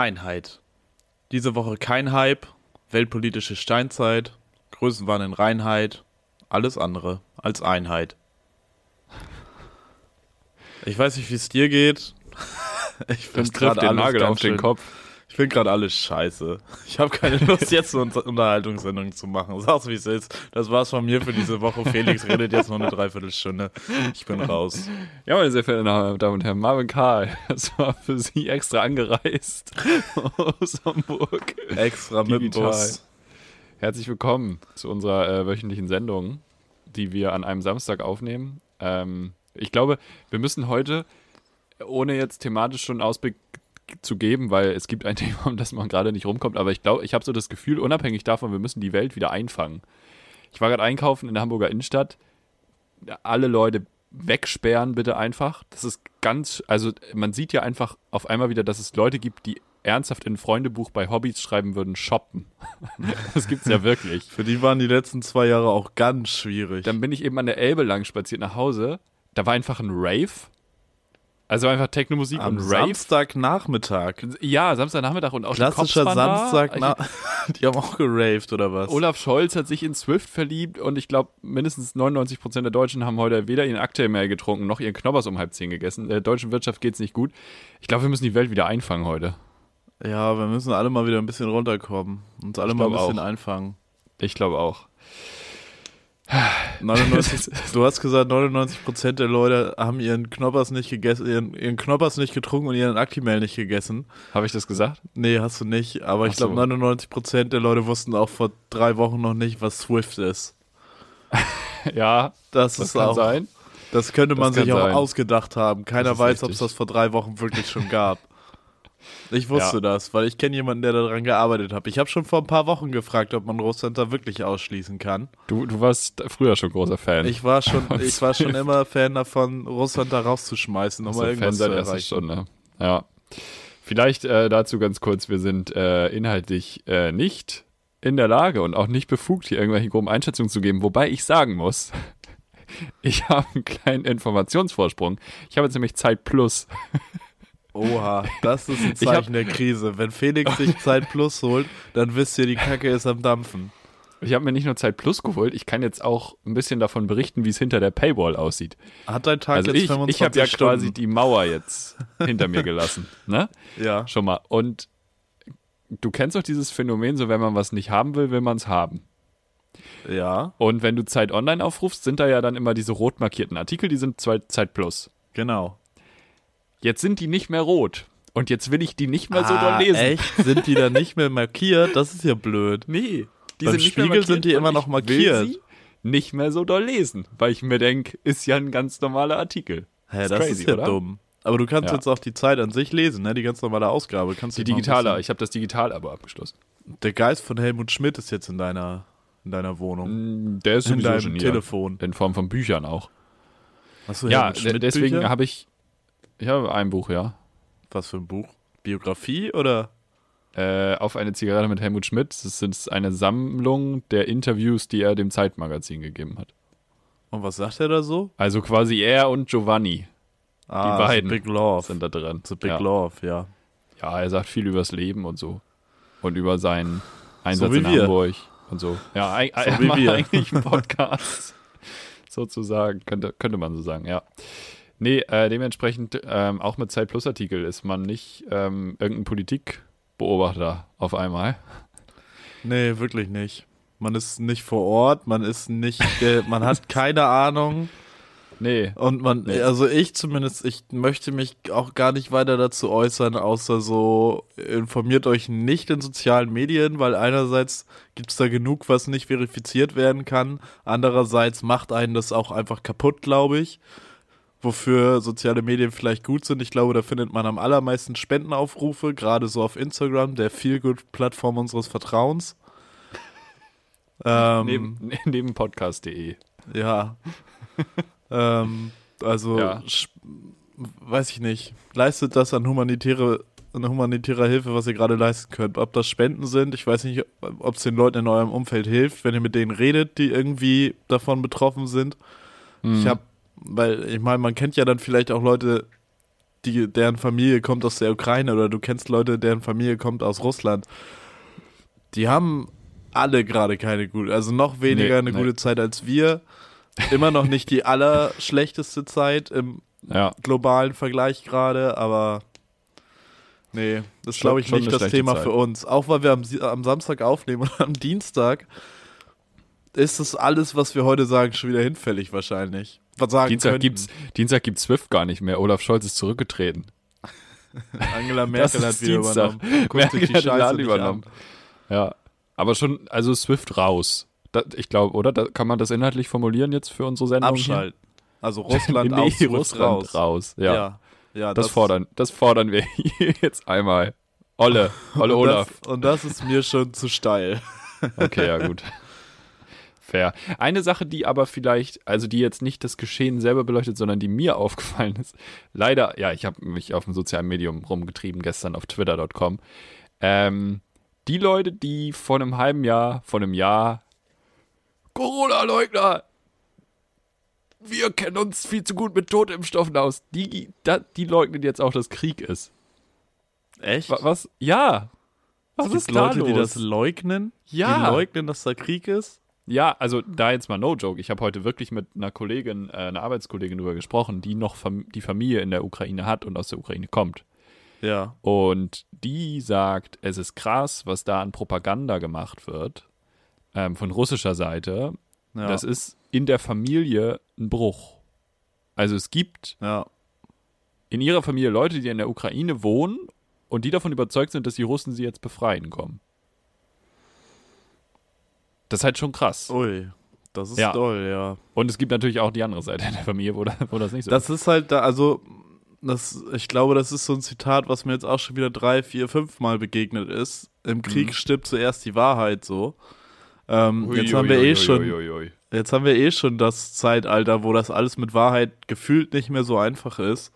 Einheit. Diese Woche kein Hype, weltpolitische Steinzeit, Größenwahn in Reinheit, alles andere als Einheit. Ich weiß nicht, wie es dir geht. Ich finde gerade den Nagel auf den Kopf. Ich finde gerade alles scheiße. Ich habe keine Lust, jetzt eine Unterhaltungssendung zu machen. Sag's wie es ist. Das war's von mir für diese Woche. Felix redet jetzt noch eine Dreiviertelstunde. Ich bin raus. Ja, meine sehr verehrten Damen und Herren, Marvin Karl, das war für Sie extra angereist aus Hamburg. Extra mit dem Bus. Herzlich willkommen zu unserer äh, wöchentlichen Sendung, die wir an einem Samstag aufnehmen. Ähm, ich glaube, wir müssen heute, ohne jetzt thematisch schon Ausblick zu geben, weil es gibt ein Thema, um das man gerade nicht rumkommt, aber ich glaube, ich habe so das Gefühl, unabhängig davon, wir müssen die Welt wieder einfangen. Ich war gerade einkaufen in der Hamburger Innenstadt. Alle Leute wegsperren bitte einfach. Das ist ganz, also man sieht ja einfach auf einmal wieder, dass es Leute gibt, die ernsthaft in ein Freundebuch bei Hobbys schreiben würden, shoppen. Das gibt's ja wirklich. Für die waren die letzten zwei Jahre auch ganz schwierig. Dann bin ich eben an der Elbe lang spaziert nach Hause. Da war einfach ein Rave. Also einfach Techno-Musik Am und Rave. Samstagnachmittag. Ja, Samstagnachmittag und auch Klassischer Samstag. die haben auch geraved oder was? Olaf Scholz hat sich in Swift verliebt und ich glaube, mindestens 99% der Deutschen haben heute weder ihren Akte mehr getrunken noch ihren Knoppers um halb zehn gegessen. Der deutschen Wirtschaft geht's nicht gut. Ich glaube, wir müssen die Welt wieder einfangen heute. Ja, wir müssen alle mal wieder ein bisschen runterkommen. Uns alle mal ein bisschen auch. einfangen. Ich glaube auch. 99, du hast gesagt, 99% der Leute haben ihren Knoppers nicht gegessen, ihren, ihren Knoppers nicht getrunken und ihren Actimel nicht gegessen. Habe ich das gesagt? Nee, hast du nicht. Aber ich Ach so. glaube, 99% der Leute wussten auch vor drei Wochen noch nicht, was Swift ist. Ja, Das, das ist kann auch, sein. Das könnte man Das sich auch sein. ausgedacht haben. Keiner weiß, ob es das vor drei Wochen wirklich schon gab. Ich wusste Ja. das, weil ich kenne jemanden, der daran gearbeitet hat. Ich habe schon vor ein paar Wochen gefragt, ob man Russland da wirklich ausschließen kann. Du, du warst früher schon großer Fan. Ich war schon, ich war schon immer Fan davon, Russland da rauszuschmeißen, um Also mal Fan irgendwas zu erreichen. Stunde. Ja. Vielleicht äh, dazu ganz kurz, wir sind äh, inhaltlich äh, nicht in der Lage und auch nicht befugt, hier irgendwelche groben Einschätzungen zu geben. Wobei ich sagen muss, ich habe einen kleinen Informationsvorsprung. Ich habe jetzt nämlich Zeit Plus. Oha, das ist ein Ich hab- Zeichen der Krise. Wenn Felix sich Zeit Plus holt, dann wisst ihr, die Kacke ist am Dampfen. Ich habe mir nicht nur Zeit Plus geholt, ich kann jetzt auch ein bisschen davon berichten, wie es hinter der Paywall aussieht. Hat dein Tag Also jetzt ich, 25 ich habe ja Stunden? quasi die Mauer jetzt hinter mir gelassen. Ne? Ja. Schon mal. Und du kennst doch dieses Phänomen, so wenn man was nicht haben will, will man es haben. Ja, Und wenn du Zeit Online aufrufst, sind da ja dann immer diese rot markierten Artikel, die sind Zeit Plus. genau. Jetzt sind die nicht mehr rot. Und jetzt will ich die nicht mehr so ah, doll lesen. Echt? Sind die dann nicht mehr markiert? Das ist ja blöd. Nee. Die Beim sind Spiegel sind die immer noch ich markiert. Will sie nicht mehr so doll lesen, weil ich mir denke, ist ja ein ganz normaler Artikel. Hä, Ist das crazy, ist ja oder? dumm. Aber du kannst Ja. jetzt auch die Zeit an sich lesen, ne? Die ganz normale Ausgabe. Kannst Die digitale, ich habe das Digital-Abo abgeschlossen. Der Geist von Helmut Schmidt ist jetzt in deiner, in deiner Wohnung. Mm, Der ist in deinem hier. Telefon. In Form von Büchern auch. Hast du Ja, Helmut deswegen habe ich, ich habe ein Buch, ja. Was für ein Buch? Biografie oder? Äh, auf eine Zigarette mit Helmut Schmidt. Das ist eine Sammlung der Interviews, die er dem Zeitmagazin gegeben hat. Und was sagt er da so? Also quasi er und Giovanni Ah, Die beiden The Big Love. sind da drin. The Big ja. Love, ja. ja, er sagt viel übers Leben und so. Und über seinen Einsatz wie in wir. Hamburg und so. Ja, So er wie macht wir. eigentlich einen Podcast. sozusagen, könnte, könnte man so sagen, ja. Nee, äh, dementsprechend ähm, auch mit Zeit Plus Artikel ist man nicht ähm, irgendein Politikbeobachter auf einmal. Nee, wirklich nicht. Man ist nicht vor Ort, man ist nicht, der, man hat keine Ahnung. Nee. Und man, Nee. also ich zumindest, ich möchte mich auch gar nicht weiter dazu äußern, außer so, informiert euch nicht in sozialen Medien, weil einerseits gibt es da genug, was nicht verifiziert werden kann, andererseits macht einen das auch einfach kaputt, glaube ich. Wofür soziale Medien vielleicht gut sind. Ich glaube, da findet man am allermeisten Spendenaufrufe, gerade so auf Instagram, der Feelgood-Plattform unseres Vertrauens. Ähm, Neben, neben podcast.de. ja. ähm, also, Ja. weiß ich nicht. Leistet das an humanitäre, an humanitärer Hilfe, was ihr gerade leisten könnt. Ob das Spenden sind, ich weiß nicht, ob es den Leuten in eurem Umfeld hilft, wenn ihr mit denen redet, die irgendwie davon betroffen sind. Mhm. Ich habe, weil ich meine, man kennt ja dann vielleicht auch Leute, die, deren Familie kommt aus der Ukraine oder du kennst Leute, deren Familie kommt aus Russland. Die haben alle gerade keine gute, also noch weniger Nee, eine nee. gute Zeit als wir. Immer noch nicht die allerschlechteste Zeit im Ja. globalen Vergleich gerade, aber nee, das glaube ich nicht das Thema Zeit. für uns. Auch weil wir am, am Samstag aufnehmen und am Dienstag ist das alles, was wir heute sagen, schon wieder hinfällig wahrscheinlich. Was sagen Dienstag könnten. gibt's, Dienstag gibt's Swift gar nicht mehr. Olaf Scholz ist zurückgetreten. Angela Merkel hat wieder Dienstag. übernommen. Guckt Merkel die hat den Laden übernommen. an. Ja. Aber schon, also Swift raus. Das, ich glaube, oder? Da, kann man das inhaltlich formulieren jetzt für unsere Sendung? hier? Abschalten. Also Russland nee, aus, Russland raus. Ja. Ja, ja das, fordern, das fordern wir hier jetzt einmal. Olle, Olle Olaf. Das, und das ist mir schon zu steil. Okay, ja gut. Fair. Eine Sache, die aber vielleicht, also die jetzt nicht das Geschehen selber beleuchtet, sondern die mir aufgefallen ist. Leider, ja, ich habe mich auf dem sozialen Medium rumgetrieben gestern auf twitter.com. Ähm, die Leute, die vor einem halben Jahr, vor einem Jahr Corona-Leugner, wir kennen uns viel zu gut mit Totimpfstoffen aus, die, die leugnen jetzt auch, dass Krieg ist. Echt? Wa- Was? Ja. Was es gibt ist Leute, los? die das leugnen? Ja. Die leugnen, dass da Krieg ist? Ja, also da jetzt mal no joke. Ich habe heute wirklich mit einer Kollegin, äh, einer Arbeitskollegin drüber gesprochen, die noch Fam die Familie in der Ukraine hat und aus der Ukraine kommt. Ja. Und die sagt, es ist krass, was da an Propaganda gemacht wird ähm, von russischer Seite. ja. Das ist in der Familie ein Bruch. Also es gibt ja. in ihrer Familie Leute, die in der Ukraine wohnen und die davon überzeugt sind, dass die Russen sie jetzt befreien kommen. Das ist halt schon krass. Ui. Das ist Ja. doll, ja. Und es gibt natürlich auch die andere Seite der Familie, wo, da, wo das nicht so Das ist halt da, also, das, ich glaube, das ist so ein Zitat, was mir jetzt auch schon wieder drei, vier, fünf Mal begegnet ist. Im Krieg Mhm. stirbt zuerst die Wahrheit so. Ähm, Ui, jetzt ui, haben wir ui, eh schon, jetzt haben wir eh schon das Zeitalter, wo das alles mit Wahrheit gefühlt nicht mehr so einfach ist.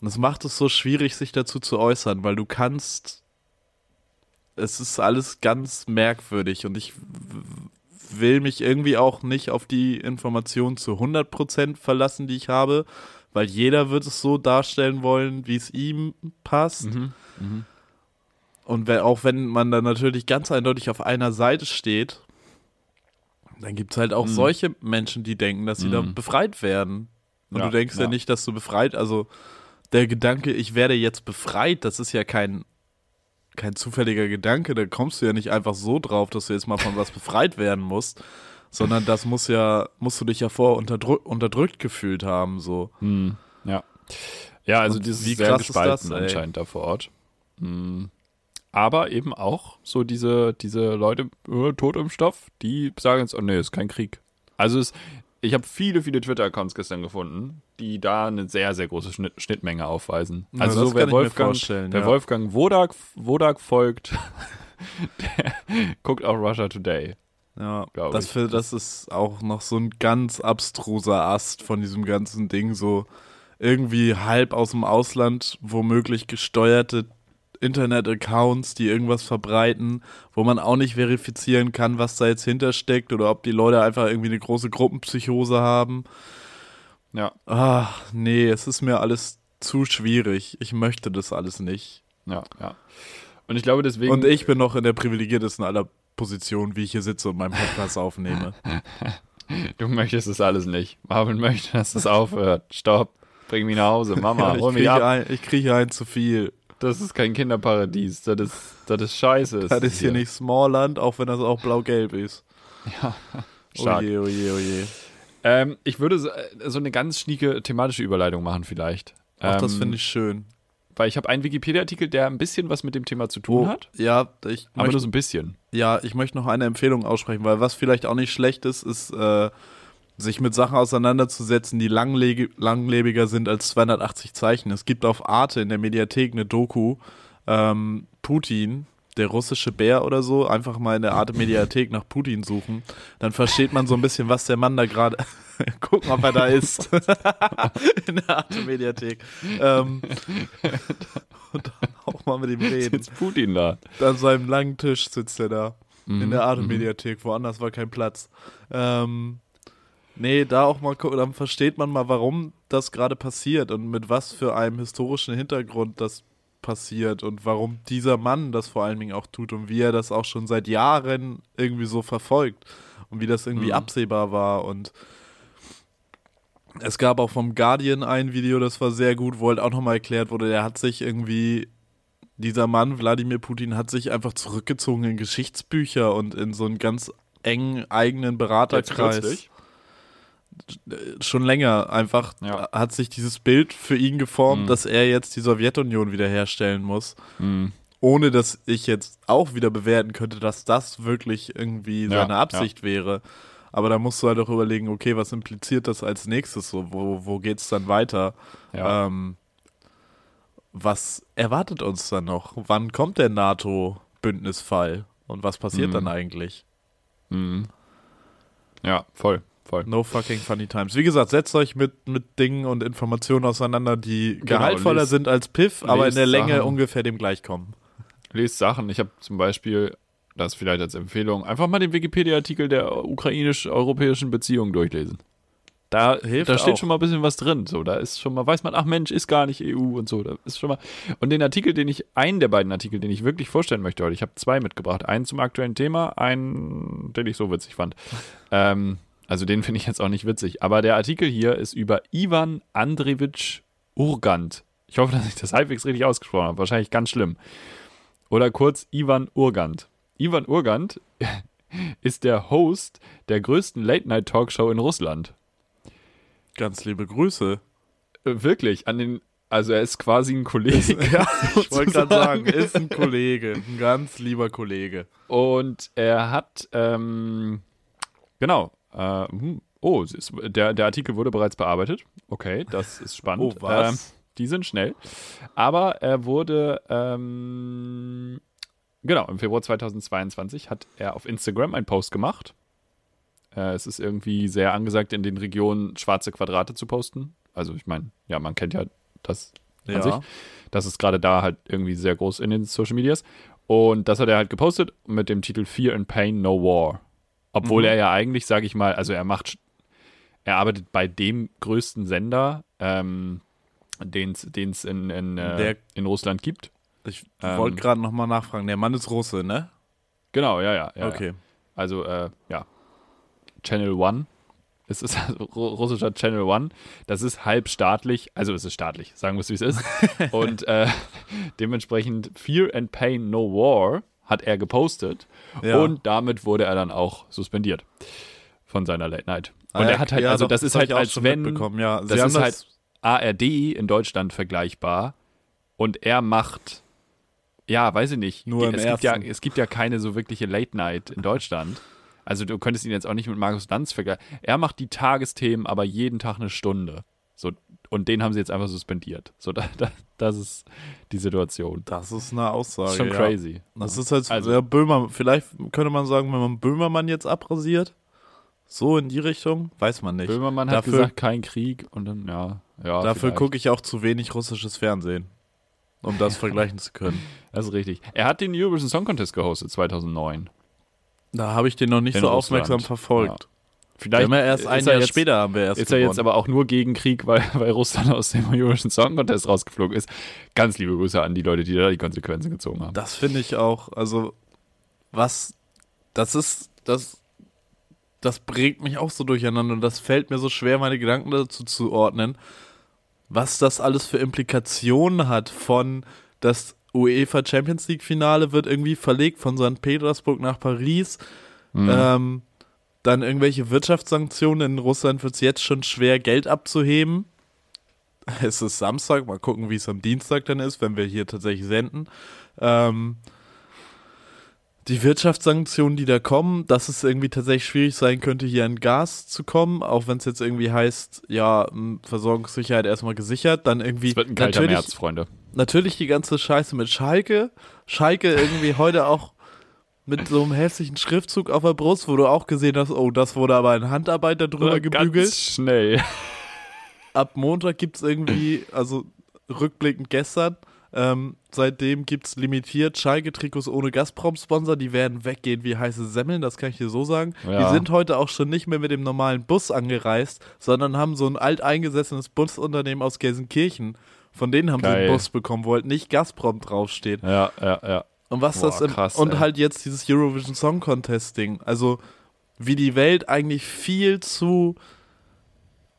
Und das macht es so schwierig, sich dazu zu äußern, weil du kannst, es ist alles ganz merkwürdig und ich will mich irgendwie auch nicht auf die Informationen zu 100% verlassen, die ich habe, weil jeder wird es so darstellen wollen, wie es ihm passt. Mhm. Mhm. Und wenn, auch wenn man dann natürlich ganz eindeutig auf einer Seite steht, dann gibt es halt auch Mhm. solche Menschen, die denken, dass sie da Mhm. befreit werden. Und Ja, du denkst ja. ja. nicht, dass du befreit, also der Gedanke, ich werde jetzt befreit, das ist ja kein, kein zufälliger Gedanke, da kommst du ja nicht einfach so drauf, dass du jetzt mal von was befreit werden musst, sondern das muss ja, musst du dich ja vorher unterdrück, unterdrückt gefühlt haben, so. Mhm. Ja. Ja, also Und dieses wie sehr gespalten das, anscheinend da vor Ort. Mhm. Aber eben auch so diese, diese Leute, äh, tot im Stoff, die sagen jetzt, oh nee, ist kein Krieg. Also es, ich habe viele, viele Twitter-Accounts gestern gefunden, die da eine sehr, sehr große Schnitt, Schnittmenge aufweisen. Ja, Also so, wer Wolfgang, vorstellen, wer ja. Wolfgang Wodak, Wodak folgt, der guckt auch Russia Today. Ja, das, ich. für, das ist auch noch so ein ganz abstruser Ast von diesem ganzen Ding, so irgendwie halb aus dem Ausland womöglich gesteuerte Internet-Accounts, die irgendwas verbreiten, wo man auch nicht verifizieren kann, was da jetzt hintersteckt oder ob die Leute einfach irgendwie eine große Gruppenpsychose haben. Ja, Ach, nee, es ist mir alles zu schwierig. Ich möchte das alles nicht. ja, ja. Und ich glaube deswegen. Und ich bin noch in der privilegiertesten aller Positionen, wie ich hier sitze und meinen Podcast aufnehme. Du möchtest es alles nicht. Marvin möchte, dass es aufhört. Stopp. Bring mich nach Hause. Mama, Ja, ich hol mich kriege ab. ein, ich kriege ein zu viel. Das ist kein Kinderparadies. Das ist, das ist scheiße. Das ist hier nicht Smallland, auch wenn das auch blau-gelb ist. Stark. Oje, oje, oje. Ähm, ich würde so, äh, so eine ganz schnieke thematische Überleitung machen vielleicht. Ach, das Ähm, finde ich schön. Weil ich habe einen Wikipedia-Artikel, der ein bisschen was mit dem Thema zu tun Oh, hat. ja, ich Aber nur möchte, so ein bisschen. ja, ich möchte noch eine Empfehlung aussprechen, weil was vielleicht auch nicht schlecht ist, ist, äh, sich mit Sachen auseinanderzusetzen, die langlege- langlebiger sind als 280 Zeichen. Es gibt auf Arte in der Mediathek eine Doku, ähm, Putin, der russische Bär oder so, einfach mal in der Arte Mediathek nach Putin suchen. Dann versteht man so ein bisschen, was der Mann da gerade. Gucken, ob er da ist. in der Arte Mediathek. Ähm, und dann auch mal mit ihm reden. Jetzt Putin da. An seinem langen Tisch sitzt er da. Mhm, In der Arte-Mediathek, woanders war kein Platz. Ähm, nee, da auch mal gucken, dann versteht man mal, warum das gerade passiert und mit was für einem historischen Hintergrund das passiert und warum dieser Mann das vor allen Dingen auch tut und wie er das auch schon seit Jahren irgendwie so verfolgt und wie das irgendwie Mhm. absehbar war und es gab auch vom Guardian ein Video, das war sehr gut, wo halt auch nochmal erklärt wurde, der hat sich irgendwie, dieser Mann, Wladimir Putin, hat sich einfach zurückgezogen in Geschichtsbücher und in so einen ganz engen eigenen Beraterkreis. Schon länger einfach Ja. hat sich dieses Bild für ihn geformt, Mhm. dass er jetzt die Sowjetunion wiederherstellen muss. Mhm. Ohne dass ich jetzt auch wieder bewerten könnte, dass das wirklich irgendwie Ja, seine Absicht wäre. Aber da musst du halt auch überlegen, okay, was impliziert das als nächstes so? Wo, wo geht's dann weiter? Ja. Ähm, was erwartet uns dann noch? Wann kommt der NATO-Bündnisfall? Und was passiert Mhm. dann eigentlich? Mhm. Ja, voll, voll. No fucking funny times. Wie gesagt, setzt euch mit, mit Dingen und Informationen auseinander, die Genau, gehaltvoller lest- sind als Piff, aber in der Länge Sachen. ungefähr dem gleichkommen. Lest Sachen. Ich habe zum Beispiel, das vielleicht als Empfehlung, einfach mal den Wikipedia-Artikel der ukrainisch-europäischen Beziehungen durchlesen. Da, Hilft da steht auch. schon mal ein bisschen was drin. So, da ist schon mal, weiß man, ach Mensch, ist gar nicht EU und so. Da ist schon mal. Und den Artikel, den ich, einen der beiden Artikel, den ich wirklich vorstellen möchte heute, ich habe zwei mitgebracht. Einen zum aktuellen Thema, einen, den ich so witzig fand. Ähm, also den finde ich jetzt auch nicht witzig. Aber der Artikel hier ist über Ivan Andrewitsch Urgant. Ich hoffe, dass ich das halbwegs richtig ausgesprochen habe. Wahrscheinlich ganz schlimm. Oder kurz Ivan Urgant. Ivan Urgant ist der Host der größten Late-Night-Talkshow in Russland. Ganz liebe Grüße. Äh, Wirklich, an den, also er ist quasi ein Kollege. Ja, ich wollte gerade sagen, ist ein Kollege, ein ganz lieber Kollege. Und er hat, ähm, genau, äh, oh, ist, der, der Artikel wurde bereits bearbeitet. Okay, das ist spannend. Oh, was? Ähm, die sind schnell. Aber er wurde, ähm, genau, im Februar 2022 hat er auf Instagram einen Post gemacht. Äh, es ist irgendwie sehr angesagt, in den Regionen schwarze Quadrate zu posten. Also ich meine, ja, man kennt ja das an sich. Das ist gerade da halt irgendwie sehr groß in den Social Medias. Und das hat er halt gepostet mit dem Titel Fear and Pain, No War. Obwohl Mhm. er ja eigentlich, sage ich mal, also er macht, er arbeitet bei dem größten Sender, ähm, den es in, in, äh, Der- in Russland gibt. Ich Ähm, wollte gerade nochmal nachfragen. Der Mann ist Russe, ne? Genau, ja, ja. ja okay. Ja. Also, äh, ja. Channel One. Es ist also ru- russischer Channel One. Das ist halb staatlich, also es ist staatlich, sagen wir es wie es ist. Und äh, dementsprechend Fear and Pain No War hat er gepostet. Ja. Und damit wurde er dann auch suspendiert von seiner Late Night. Und Ah, er hat halt, ja, also doch, das ist halt als wenn. Ja, das Sie haben ist halt ARD in Deutschland vergleichbar. Und er macht, ja, weiß ich nicht. Nur es, gibt ja, es gibt ja keine so wirkliche Late Night in Deutschland. Also du könntest ihn jetzt auch nicht mit Markus Lanz vergleichen. Er macht die Tagesthemen, aber jeden Tag eine Stunde. So, und den haben sie jetzt einfach suspendiert. So, da, da, das ist die Situation. Das ist eine Aussage. Ist schon ja. crazy. Das ist halt Also- ja, Böhmer. Vielleicht könnte man sagen, wenn man Böhmermann jetzt abrasiert, so in die Richtung, weiß man nicht. Böhmermann hat Dafür- gesagt, kein Krieg und dann, ja. ja Dafür gucke ich auch zu wenig russisches Fernsehen, um das vergleichen zu können. Das ist richtig. Er hat den Eurovision Song Contest gehostet 2009. Da habe ich den noch nicht In so Russland. aufmerksam verfolgt. Vielleicht Wir erst ein er Jahr jetzt, später haben wir erst Ist er jetzt gewonnen. aber auch nur gegen Krieg, weil, weil Russland aus dem Eurovision Song Contest rausgeflogen ist. Ganz liebe Grüße an die Leute, die da die Konsequenzen gezogen haben. Das finde ich auch, also was, das ist, das, das bringt mich auch so durcheinander und das fällt mir so schwer, meine Gedanken dazu zu ordnen, was das alles für Implikationen hat von das UEFA Champions League Finale wird irgendwie verlegt von St. Petersburg nach Paris, Mhm. ähm, dann irgendwelche Wirtschaftssanktionen in Russland wird es jetzt schon schwer, Geld abzuheben. Es ist Samstag, mal gucken, wie es am Dienstag dann ist, wenn wir hier tatsächlich senden. Ähm, die Wirtschaftssanktionen, die da kommen, dass es irgendwie tatsächlich schwierig sein könnte, hier an Gas zu kommen, auch wenn es jetzt irgendwie heißt, ja, Versorgungssicherheit erstmal gesichert, dann irgendwie Es wird ein kalter natürlich, März, Freunde. natürlich die ganze Scheiße mit Schalke. Schalke irgendwie heute auch mit so einem hässlichen Schriftzug auf der Brust, wo du auch gesehen hast, oh, das wurde aber in Handarbeit da drüber gebügelt. Ganz schnell. Ab Montag gibt es irgendwie, also rückblickend gestern, Ähm, seitdem gibt es limitiert Schalke-Trikots ohne Gazprom-Sponsor. Die werden weggehen wie heiße Semmeln, das kann ich dir so sagen. Ja. Die sind heute auch schon nicht mehr mit dem normalen Bus angereist, sondern haben so ein alteingesessenes Busunternehmen aus Gelsenkirchen. Von denen haben sie Geil. einen Bus bekommen, wo halt nicht Gazprom draufsteht. Ja, ja, ja. Und was Boah, das im, krass, und ey. halt jetzt dieses Eurovision Song Contest Ding. Also wie die Welt eigentlich viel zu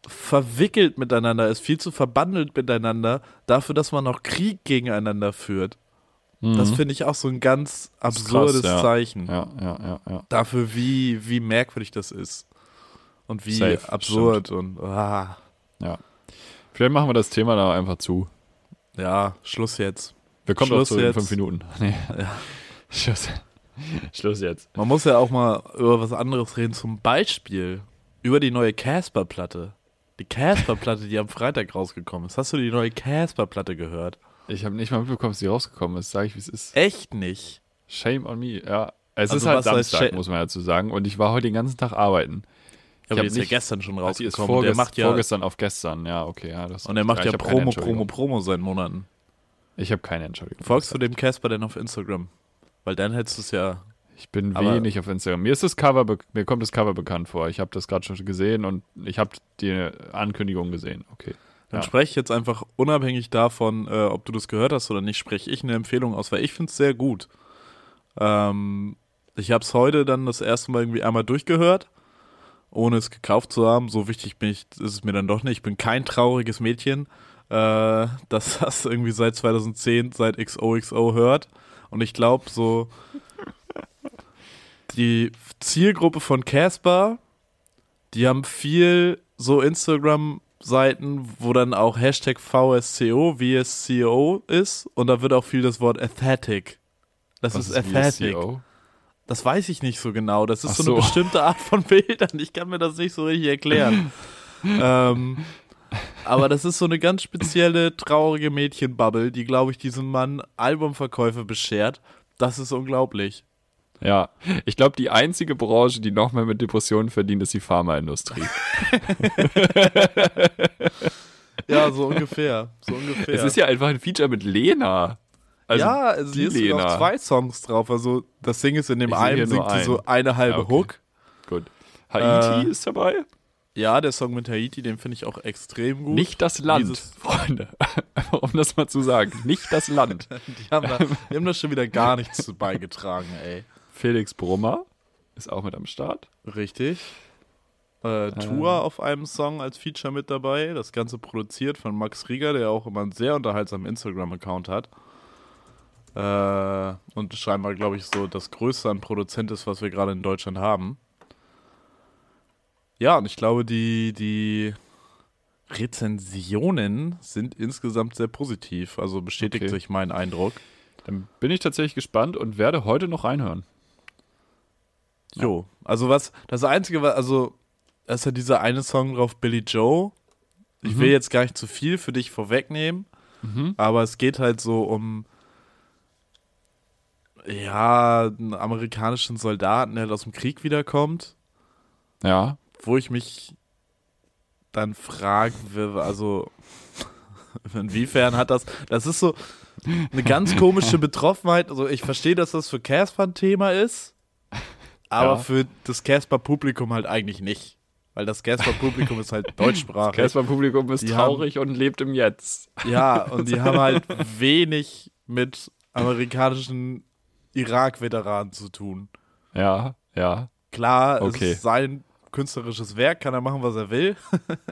verwickelt miteinander ist, viel zu verbandelt miteinander, dafür, dass man noch Krieg gegeneinander führt. Das Mhm. finde ich auch so ein ganz ist krass, absurdes ja. Zeichen Ja, ja, dafür, wie, wie merkwürdig das ist. Und wie Safe, absurd und ah, ja. Vielleicht machen wir das Thema da einfach zu. ja, Schluss jetzt. Wir kommen Schluss doch zu den jetzt. fünf Minuten. Nee. Schluss. Schluss jetzt. Man muss ja auch mal über was anderes reden, zum Beispiel über die neue Casper-Platte. Die Casper-Platte, die am Freitag rausgekommen ist. Hast du die neue Casper-Platte gehört? Ich habe nicht mal mitbekommen, dass die rausgekommen ist. Sag ich, wie es ist. Echt nicht. Shame on me. Ja. Es Also ist halt Samstag, muss man dazu sagen. Und ich war heute den ganzen Tag arbeiten. Ja, hab aber die ist ja nicht- gestern schon Also die ist rausgekommen. Und der vorgest macht ja, vorgestern auf gestern. Ja, okay. Ja, das und er macht ja ich hab Promo. Promo, Promo seit Monaten. Ich habe keine Entschuldigung. Folgst du dem Casper denn auf Instagram? Weil dann hättest du es ja. Ich bin wenig auf Instagram. Mir ist das Cover, mir kommt das Cover bekannt vor. Ich habe das gerade schon gesehen und ich habe die Ankündigung gesehen. Okay. Dann Ja. spreche ich jetzt einfach unabhängig davon, äh, ob du das gehört hast oder nicht, spreche ich eine Empfehlung aus, weil ich finde es sehr gut. Ähm, ich habe es heute dann das erste Mal irgendwie einmal durchgehört, ohne es gekauft zu haben. So wichtig bin ich, ist es mir dann doch nicht. Ich bin kein trauriges Mädchen, äh, das das irgendwie seit 2010, seit XOXO hört. Und ich glaube, so die Zielgruppe von Casper, die haben viel so Instagram-Seiten, wo dann auch Hashtag VSCO, VSCO ist und da wird auch viel das Wort Aesthetic. Das Was ist ist Aesthetic. VSCO? Das weiß ich nicht so genau. Das ist so, so. eine bestimmte Art von Bildern. Ich kann mir das nicht so richtig erklären. ähm, aber das ist so eine ganz spezielle, traurige Mädchenbubble, die, glaube ich, diesem Mann Albumverkäufe beschert. Das ist unglaublich. Ja, ich glaube, die einzige Branche, die noch mehr mit Depressionen verdient, ist die Pharmaindustrie. Ja, so ungefähr. So ungefähr. Es ist ja einfach ein Feature mit Lena. Also ja, also die hier sind noch zwei Songs drauf. Also das Ding ist in dem Ich einen singt sie so eine halbe okay. Hook. Gut. Haiti Äh, ist dabei. Ja, der Song mit Haiti, den finde ich auch extrem gut. Nicht das Land, Dieses- Freunde. um das mal zu sagen. Nicht das Land. Die haben, da, die haben da schon wieder gar nichts beigetragen, ey. Felix Brummer ist auch mit am Start. Richtig. Äh, Tour auf einem Song als Feature mit dabei. Das Ganze produziert von Max Rieger, der auch immer einen sehr unterhaltsamen Instagram-Account hat. Äh, und scheinbar, glaube ich, so das Größte an Produzent ist, was wir gerade in Deutschland haben. Ja, und ich glaube, die, die Rezensionen sind insgesamt sehr positiv. Also bestätigt Okay. sich mein Eindruck. Dann bin ich tatsächlich gespannt und werde heute noch reinhören. Jo, also was, das Einzige war, also, ist ja dieser eine Song drauf, Billy Joe. Ich Mhm. will jetzt gar nicht zu viel für dich vorwegnehmen, aber es geht halt so um, ja, einen amerikanischen Soldaten, der halt aus dem Krieg wiederkommt, Ja. Wo ich mich dann frage, also, inwiefern hat das, das ist so eine ganz komische Betroffenheit, also ich verstehe, dass das für Casper ein Thema ist, aber Ja. für das Casper-Publikum halt eigentlich nicht. Weil das Casper-Publikum ist halt deutschsprachig. Casper Publikum ist Die traurig und lebt im Jetzt. Ja, und die haben halt wenig mit amerikanischen Irak-Veteranen zu tun. Ja, ja. Klar, Okay. es ist sein künstlerisches Werk, kann er machen, was er will.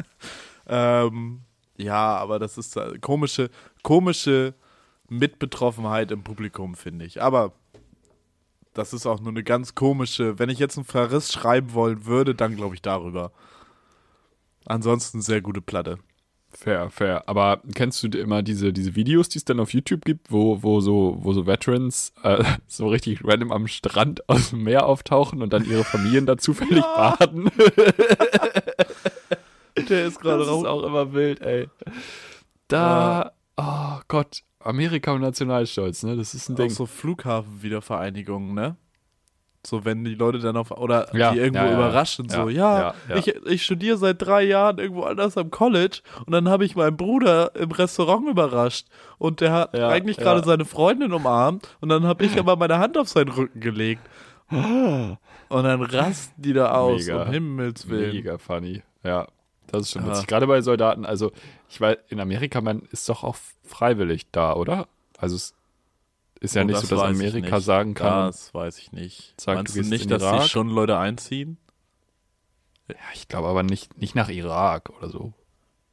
ähm, ja, aber das ist äh, komische, komische Mitbetroffenheit im Publikum, finde ich. Aber das ist auch nur eine ganz komische, wenn ich jetzt einen Verriss schreiben wollen würde, dann glaube ich darüber. Ansonsten sehr gute Platte. Fair, fair. Aber kennst du immer diese, diese Videos, die es dann auf YouTube gibt, wo, wo, so, wo so Veterans äh, so richtig random am Strand aus dem Meer auftauchen und dann ihre Familien da zufällig baden? Der ist gerade Das ist raus. auch immer wild, ey. Da, oh Gott, Amerika und Nationalstolz, ne? Das ist ein Auch Ding. so Flughafenwiedervereinigungen, ne? So, wenn die Leute dann auf, oder Ja, die irgendwo ja, überraschen, so, ja. Ich, ich studiere seit drei Jahren irgendwo anders am College und dann habe ich meinen Bruder im Restaurant überrascht und der hat eigentlich gerade seine Freundin umarmt und dann habe ich aber meine Hand auf seinen Rücken gelegt. Und dann rasten die da aus, Mega. um Himmels Willen. Mega funny. Ja, das ist schon Ja. witzig. Gerade bei Soldaten, also ich weiß, in Amerika, man ist doch auch freiwillig da, oder? Also es ist ja Oh, nicht so, dass weiß ich Amerika sagen kann, Das weiß ich nicht. Sagt, Meinst du du nicht, dass die schon Leute einziehen? ja, ich glaube aber nicht, nicht nach Irak oder so.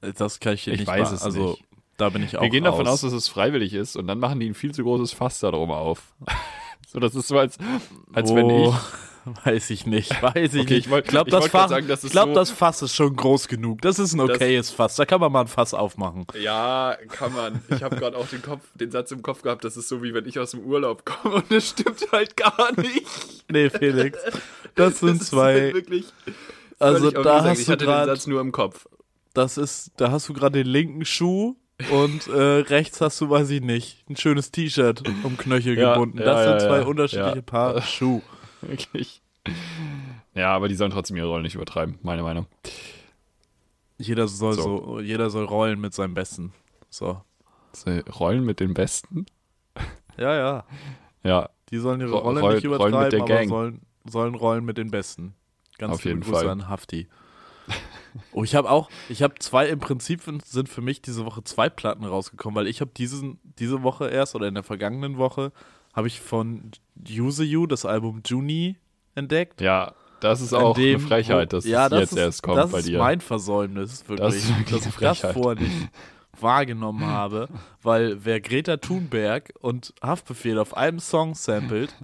Das kann ich Ich nicht weiß be- es Also, nicht. da bin ich auch Wir gehen davon aus, raus. dass es freiwillig ist und dann machen die ein viel zu großes Fass darum auf. so, das ist so, als, als wenn Oh, ich. Weiß ich nicht. Weiß ich Okay, nicht. ich glaub, ich das wollt grad Fass, sagen, das glaube, so- das Fass ist schon groß genug. Das ist ein okayes Fass. Da kann man mal ein Fass aufmachen. Ja, kann man. Ich habe gerade auch den, Kopf, den Satz im Kopf gehabt, das ist so wie wenn ich aus dem Urlaub komme und das stimmt halt gar nicht. Nee, Felix. Das sind Das zwei. halt wirklich Also da hast ich du hatte den gerade, Satz nur im Kopf. das ist, da hast du gerade den linken Schuh und äh, rechts hast du, weiß ich nicht, ein schönes T-Shirt um Knöchel Ja, gebunden. Das ja, sind zwei ja. unterschiedliche Ja. Paar Schuh. Wirklich. Ja, aber die sollen trotzdem ihre Rolle nicht übertreiben, meine Meinung. Jeder soll So. so. jeder soll rollen mit seinem Besten. So. Rollen mit den Besten? Ja, ja. Ja, Die sollen ihre Ro- Rolle roll- nicht rollen übertreiben, mit der aber Gang. sollen, sollen rollen mit den Besten. Ganz Auf jeden Grüße Fall. an Hafti. Oh, ich habe auch, ich habe zwei, im Prinzip sind für mich diese Woche zwei Platten rausgekommen, weil ich habe diese Woche erst oder in der vergangenen Woche habe ich von Use You das Album Juni entdeckt. ja, das ist auch dem, eine Frechheit, dass ja, es das jetzt ist, erst kommt das bei ist dir. mein Versäumnis, wirklich, Das ist wirklich dass ich das vorher nicht wahrgenommen habe, weil wer Greta Thunberg und Haftbefehl auf einem Song samplet,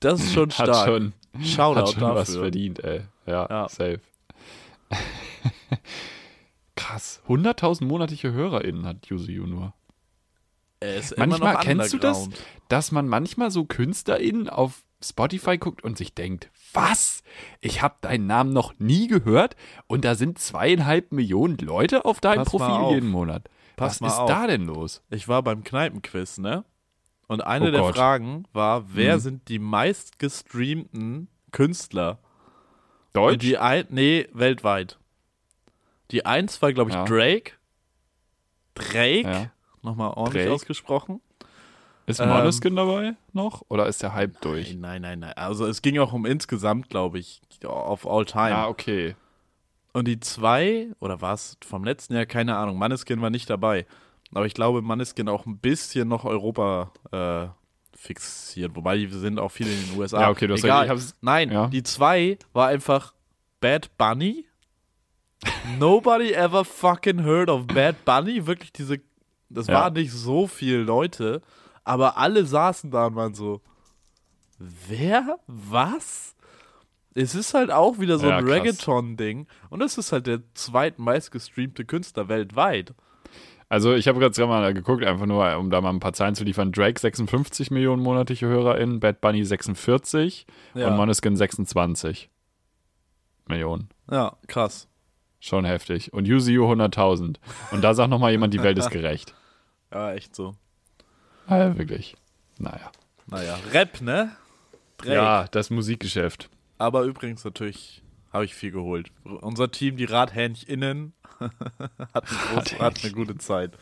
das ist schon hat stark. schon, Shoutout hat schon dafür. was verdient, ey. Ja, Ja. safe. Krass. 100.000 monatliche HörerInnen hat Yuzu nur. Manchmal kennst du das, dass man manchmal so KünstlerInnen auf Spotify guckt und sich denkt, was? Ich habe deinen Namen noch nie gehört und da sind zweieinhalb Millionen Leute auf deinem Profil auf. jeden Monat. Pass was ist auf. da denn los? Ich war beim Kneipenquiz, ne? Und eine Oh der Gott. Fragen war, wer Hm. sind die meistgestreamten Künstler? Und Deutsch? die ein, nee, weltweit. Die eins war, glaube ich, Ja. Drake. Drake, Ja. Nochmal ordentlich Drake. ausgesprochen. Ist ähm, Måneskin dabei noch? Oder ist der Hype durch? Nein, nein, nein. Also es ging auch um insgesamt, glaube ich, auf All Time. Ah, okay. Und die zwei, oder war es vom letzten Jahr, keine Ahnung, Manneskin war nicht dabei. Aber ich glaube, Manneskin auch ein bisschen noch Europa äh, fixiert. Wobei die sind auch viele in den USA. Ja, okay, du hast Egal. hab's- Nein, ja. die zwei war einfach Bad Bunny. Nobody ever fucking heard of Bad Bunny. Wirklich diese, das Ja. waren nicht so viele Leute, aber alle saßen da und waren so, wer? Was? Es ist halt auch wieder so Ja, ein. Reggaeton-Ding. Und es ist halt der zweitmeist gestreamte Künstler weltweit. Also ich habe gerade mal geguckt, einfach nur, um da mal ein paar Zahlen zu liefern. Drake 56 Millionen monatliche HörerInnen, Bad Bunny 46 Ja. und Måneskin 26 Millionen. Ja, krass. Schon heftig. Und Yuzu 100.000. Und da sagt nochmal jemand, die Welt ist gerecht. Ja, echt so. Ja, wirklich. Naja. Naja, Rap, ne? Drake. Ja, das Musikgeschäft. Aber übrigens natürlich habe ich viel geholt. Unser Team, die RadhähnchInnen, hat, eine große, hat eine gute Zeit.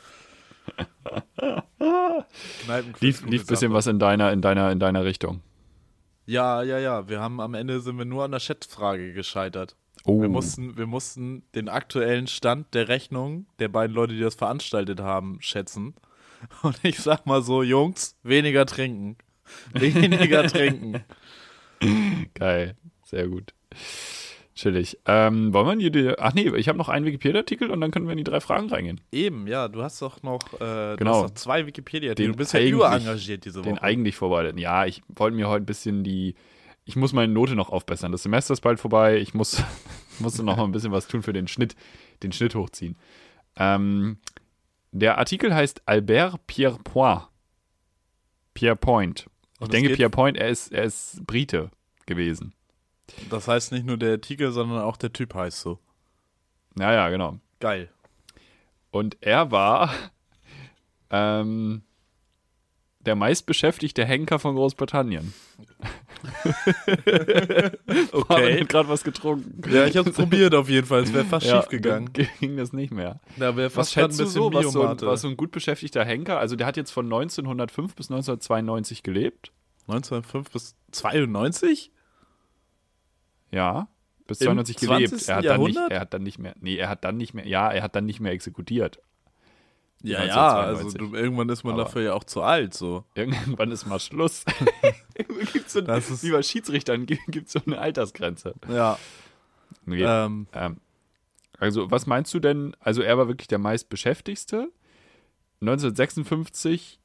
Lief, lief ein bisschen was in deiner, in deiner, in deiner Richtung. Ja, ja, ja. Wir haben am Ende sind wir nur an der Schätzfrage gescheitert. Oh. Wir mussten, wir mussten den aktuellen Stand der Rechnung der beiden Leute, die das veranstaltet haben, schätzen. Und ich sag mal so, Jungs, weniger trinken. Weniger trinken. Geil. Sehr gut. Chillig. Ähm, wollen wir in die. Ach nee, ich habe noch einen Wikipedia-Artikel und dann können wir in die drei Fragen reingehen. Eben, ja, du hast doch noch, äh, Genau. noch zwei wikipedia Den Du bist ja überengagiert diese Den Woche. eigentlich vorbereiteten. Ja, ich wollte mir heute ein bisschen die. Ich muss meine Note noch aufbessern. Das Semester ist bald vorbei. Ich muss, musste noch mal ein bisschen was tun für den Schnitt, den Schnitt hochziehen. Ähm, der Artikel heißt Albert Pierrepoint. Pierrepoint. Ich denke, geht- Pierrepoint, er ist, er ist Brite gewesen. Das heißt nicht nur der Artikel, sondern auch der Typ heißt so. Ja, ja, genau. Geil. Und er war ähm, der meistbeschäftigte Henker von Großbritannien. okay. hat gerade was getrunken. Ja, ich hab's probiert auf jeden Fall. Es wäre fast Ja, schief gegangen. ging das nicht mehr. Da wäre Was fast grad schätzt du so, was so, ein, was so ein gut beschäftigter Henker, also der hat jetzt von 1905 bis 1992 gelebt. 1905 bis 92? Ja, bis Im 92 gelebt. 20. Er hat, dann nicht, Jahrhundert? er hat dann nicht mehr, nee, er hat dann nicht mehr, ja, er hat dann nicht mehr exekutiert. Ja, ja, also 1992. du, irgendwann ist man Aber- dafür ja auch zu alt, so. Irgendwann ist mal Schluss. gibt's so, Das ist- wie bei Schiedsrichtern gibt es so eine Altersgrenze. Ja. Nee, Ähm, ähm, also, was meinst du denn? Also, er war wirklich der meistbeschäftigste. 1956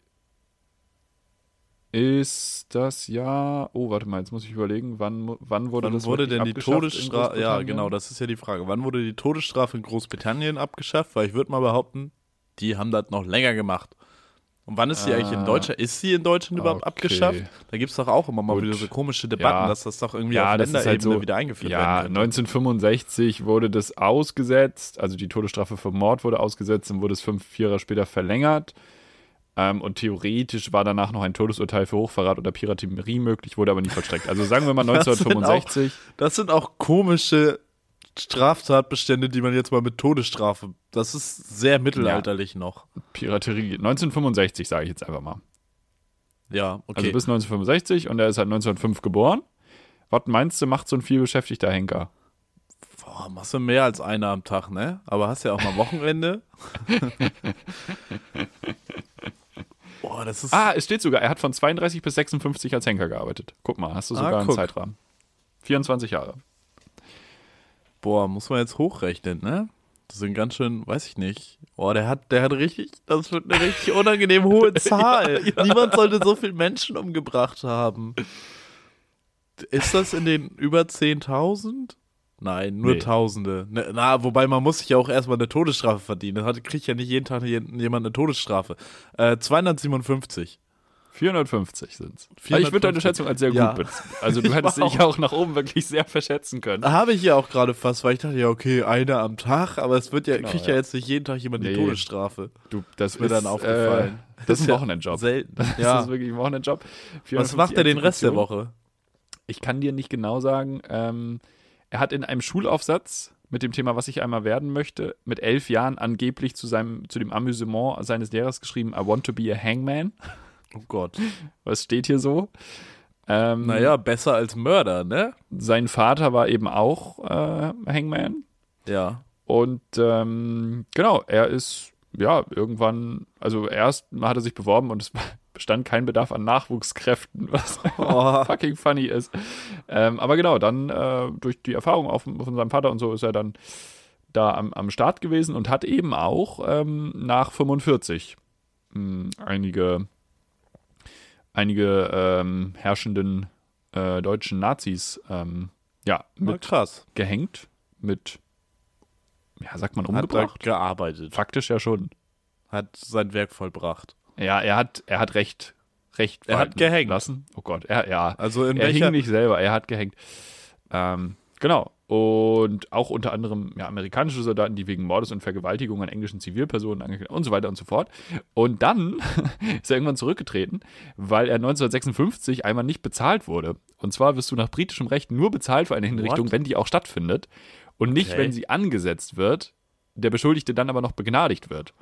ist das Jahr. Oh, warte mal, jetzt muss ich überlegen, wann, wann wurde wann das wurde denn die Todesstrafe? Ja, genau, das ist ja die Frage. Wann wurde die Todesstrafe in Großbritannien abgeschafft? Weil ich würde mal behaupten, die haben das noch länger gemacht. Und wann ist sie eigentlich in Ah. Deutschland? Ist sie in Deutschland überhaupt Okay. abgeschafft? Da gibt es doch auch immer mal Gut. wieder so komische Debatten, Ja. dass das doch irgendwie Ja, auf halt Länderebene so- wieder eingeführt Ja, werden könnte. 1965 wurde das ausgesetzt, also die Todesstrafe für Mord wurde ausgesetzt und wurde es fünf Jahre später verlängert. Ähm, und theoretisch war danach noch ein Todesurteil für Hochverrat oder Piraterie möglich, wurde aber nie vollstreckt. Also sagen wir mal Das sind auch- 1965. Das sind auch komische Straftatbestände, die man jetzt mal mit Todesstrafe. Das ist sehr mittelalterlich noch. Piraterie. 1965, sage ich jetzt einfach mal. Ja, okay. Also bis 1965 und er ist halt 1905 geboren. Was meinst du, macht so ein vielbeschäftigter Henker? Boah, machst du mehr als einer am Tag, ne? Aber hast ja auch mal Wochenende. Boah, das ist. Ah, es steht sogar, er hat von 32 bis 56 als Henker gearbeitet. Guck mal, hast du Ah, sogar einen guck. Zeitrahmen. 24 Jahre. Boah, muss man jetzt hochrechnen, ne? Das sind ganz schön, weiß ich nicht. Boah, der hat, der hat richtig, das wird eine richtig unangenehm hohe Zahl. Niemand sollte so viele Menschen umgebracht haben. Ist das in den über 10.000? Nein, nur Nee. Tausende. Ne, na, wobei man muss sich ja auch erstmal eine Todesstrafe verdienen. Dann kriegt ja nicht jeden Tag je- jemand eine Todesstrafe. Äh, 257. 450 sind's. Aber ich würde deine 450. Schätzung als sehr Ja. gut beziehen. Also du hättest dich auch nach oben wirklich sehr verschätzen können. Habe ich ja auch gerade fast, weil ich dachte, ja, okay, einer am Tag, aber es wird ja, Genau, kriegt ja. jetzt nicht jeden Tag jemand die Nee. Todesstrafe. Du, das Ist mir dann aufgefallen. Äh, das ist ein Wochenendjob. Selten. Das Ja. ist wirklich ein Wochenendjob. Was 450 macht er den Rest der. Woche? Ich kann dir nicht genau sagen. Ähm, er hat in einem Schulaufsatz mit dem Thema, was ich einmal werden möchte, mit elf Jahren angeblich zu, seinem, zu dem Amüsement seines Lehrers geschrieben, I want to be a hangman. Oh Gott. Was steht hier so? Ähm, Naja, besser als Mörder, ne? Sein Vater war eben auch äh, Hangman. Ja. Und ähm, genau, er ist ja irgendwann, also erst hat er sich beworben und es bestand kein Bedarf an Nachwuchskräften, was Oh. fucking funny ist. Ähm, aber genau, dann äh, durch die Erfahrung auf, von seinem Vater und so ist er dann da am, am Start gewesen und hat eben auch ähm, nach 45 mh, einige, einige ähm, herrschenden äh, deutschen Nazis ähm, ja, mit krass. gehängt, mit, ja, sagt man, Hat umgebracht? gearbeitet. Faktisch ja schon. Hat sein Werk vollbracht. Ja, er hat, er hat recht, recht Er hat gehängt. lassen. Oh Gott, er, ja. Also in er welcher. hing nicht selber, er hat gehängt. Ähm, genau. Und auch unter anderem ja, amerikanische Soldaten, die wegen Mordes und Vergewaltigung an englischen Zivilpersonen angeklagt und so weiter und so fort. Und dann ist er irgendwann zurückgetreten, weil er 1956 einmal nicht bezahlt wurde. Und zwar wirst du nach britischem Recht nur bezahlt für eine Hinrichtung, What? wenn die auch stattfindet. Und nicht, Okay. wenn sie angesetzt wird, der Beschuldigte dann aber noch begnadigt wird.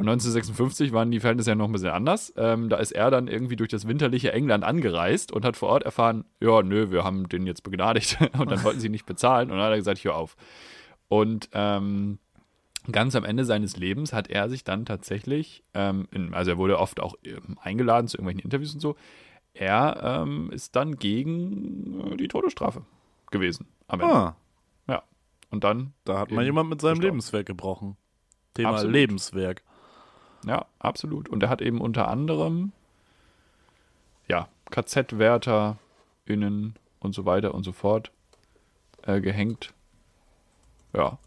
Und 1956 waren die Verhältnisse ja noch ein bisschen anders. Ähm, da ist er dann irgendwie durch das winterliche England angereist und hat vor Ort erfahren, ja, nö, wir haben den jetzt begnadigt. Und dann wollten sie nicht bezahlen. Und dann hat er gesagt, hör auf. Und ähm, ganz am Ende seines Lebens hat er sich dann tatsächlich, ähm, in, also er wurde oft auch ähm, eingeladen zu irgendwelchen Interviews und so, er ähm, ist dann gegen äh, die Todesstrafe gewesen am Ende. Ah, Ja. Und dann, da hat mal Eben jemand mit seinem gestorben. Lebenswerk gebrochen. Thema Absolut. Lebenswerk. Ja, absolut. Und er hat eben unter anderem, ja, KZ-WärterInnen und so weiter und so fort äh, gehängt. Ja,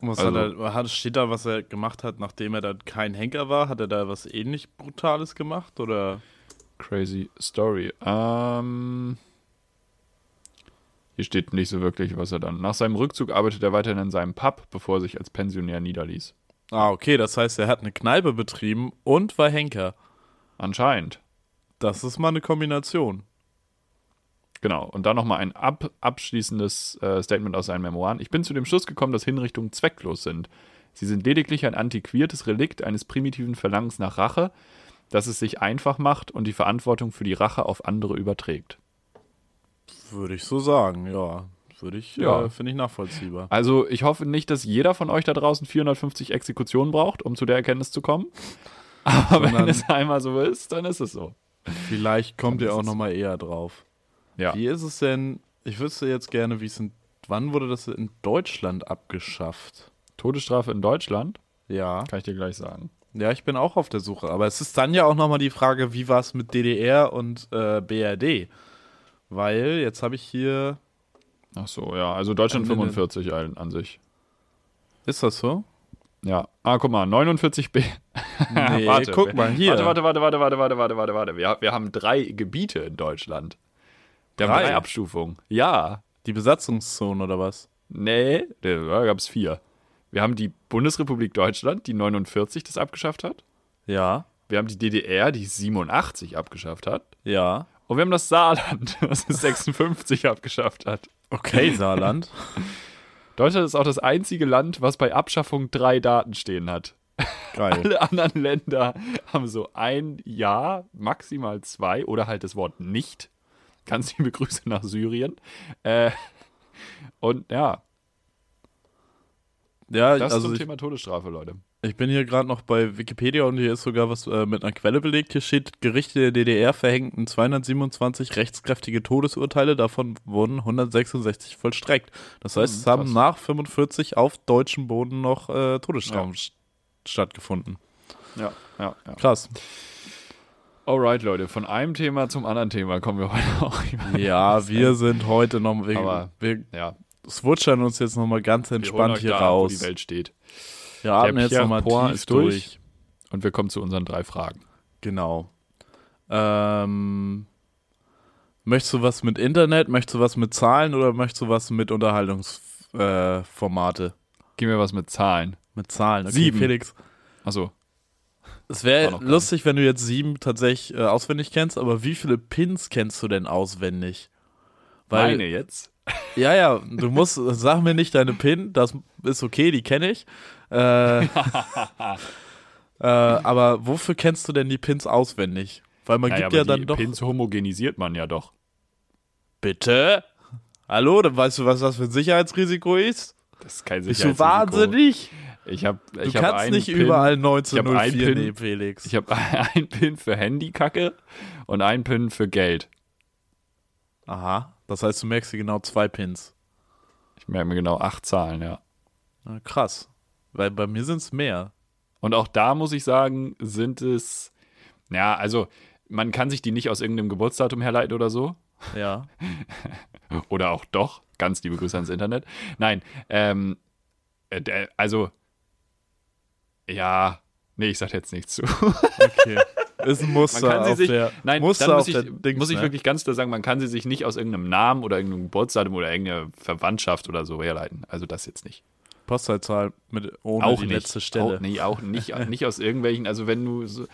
Was Also- hat er, steht da, was er gemacht hat, nachdem er dann kein Henker war? Hat er da was ähnlich Brutales gemacht? Oder? crazy Story. Ähm, hier steht nicht so wirklich, was er dann. Nach seinem Rückzug arbeitet er weiterhin in seinem Pub, bevor er sich als Pensionär niederließ. Ah, okay, das heißt, er hat eine Kneipe betrieben und war Henker. Anscheinend. Das ist mal eine Kombination. Genau. Und dann nochmal ein ab, abschließendes äh, Statement aus seinen Memoiren. Ich bin zu dem Schluss gekommen, dass Hinrichtungen zwecklos sind. Sie sind lediglich ein antiquiertes Relikt eines primitiven Verlangens nach Rache, das es sich einfach macht und die Verantwortung für die Rache auf andere überträgt. Würde ich so sagen, ja. Würde ich, Ja. äh, finde ich nachvollziehbar. Also ich hoffe nicht, dass jeder von euch da draußen 450 Exekutionen braucht, um zu der Erkenntnis zu kommen. Aber wenn Sondern- es einmal so ist, dann ist es so. Vielleicht kommt ihr auch es- nochmal eher drauf. Ja. Wie ist es denn, ich wüsste jetzt gerne, wie es in, wann wurde das in Deutschland abgeschafft? Todesstrafe in Deutschland, Ja. kann ich dir gleich sagen. Ja, ich bin auch auf der Suche. Aber es ist dann ja auch nochmal die Frage, wie war es mit DDR und äh, BRD? Weil jetzt habe ich hier, Ach so, ja. Also Deutschland 45 an, an sich. Ist das so? Ja. Ah, guck mal, 49b. Nee, warte, guck mal hier. Warte, warte, warte, warte, warte, warte, warte, warte. Wir, wir haben drei Gebiete in Deutschland. Wir drei. haben drei Abstufungen. Ja. Die Besatzungszone oder was? Nee, da gab es vier. Wir haben die Bundesrepublik Deutschland, die 49 das abgeschafft hat. Ja. Wir haben die DDR, die 87 abgeschafft hat. Ja. Und wir haben das Saarland, das 56 abgeschafft hat. Okay, Saarland. Deutschland ist auch das einzige Land, was bei Abschaffung drei Daten stehen hat. Geil. Alle anderen Länder haben so ein Ja, maximal zwei oder halt das Wort nicht. Ganz liebe Grüße nach Syrien. Äh, und ja, Ja, das also zum ich, Thema Todesstrafe, Leute. ich bin hier gerade noch bei Wikipedia und hier ist sogar was äh, mit einer Quelle belegt. Hier steht, Gerichte der DDR verhängten 227 rechtskräftige Todesurteile, davon wurden 166 vollstreckt. Das heißt, Hm, es haben nach 45 auf deutschem Boden noch äh, Todesstrafen st- stattgefunden. Ja, ja, ja. Krass. Alright, Leute, von einem Thema zum anderen Thema kommen wir heute auch. Ja, wir sind heute noch, wir, Aber- wir Ja, switchern uns jetzt nochmal ganz entspannt hier da ab, wo raus. die Welt steht. Wir atmen jetzt nochmal tief ist durch. durch. Und wir kommen zu unseren drei Fragen. Genau. Ähm, möchtest du was mit Internet, möchtest du was mit Zahlen oder möchtest du was mit Unterhaltungsformate? Äh? Gib mir was mit Zahlen. mit Zahlen. Okay, Sieben. Felix. Achso, Es wäre lustig, wenn du jetzt sieben tatsächlich äh, auswendig kennst, aber wie viele Pins kennst du denn auswendig? Weil, meine jetzt. Ja, ja, du musst, sag mir nicht deine PIN, das ist okay, die kenne ich. Äh, äh, aber wofür kennst du denn die Pins auswendig? Weil man Naja, gibt ja die dann doch. Pins homogenisiert man ja doch. Bitte? Hallo, dann weißt du, was das für ein Sicherheitsrisiko ist? Das ist kein Bist du Sicherheitsrisiko. wahnsinnig? Ich habe Du ich hab kannst nicht Pin, überall ich hab einen 1904 Pin. nehmen, Felix. Ich habe einen Pin für Handykacke und einen Pin für Geld. Aha, das heißt, du merkst dir genau zwei Pins. Ich merke mir genau acht Zahlen, ja. Na, krass. Weil bei mir sind es mehr. Und auch da muss ich sagen, sind es, ja, also man kann sich die nicht aus irgendeinem Geburtsdatum herleiten oder so. Ja. Oder auch doch. Ganz liebe Grüße ans Internet. Nein, ähm, äh, der- also, ja, nee, ich sag jetzt nichts zu. Okay. Ist ein Muster Man kann sie sich, der nein, Muster dann muss der ich, Dings, muss ich ne? wirklich ganz klar sagen, man kann sie sich nicht aus irgendeinem Namen oder irgendeinem Geburtsdatum oder irgendeiner Verwandtschaft oder so herleiten. Also das jetzt nicht. Postleitzahl mit ohne auch die nicht. letzte Stelle. Auch, nee, auch nicht, nicht aus irgendwelchen, also wenn du so,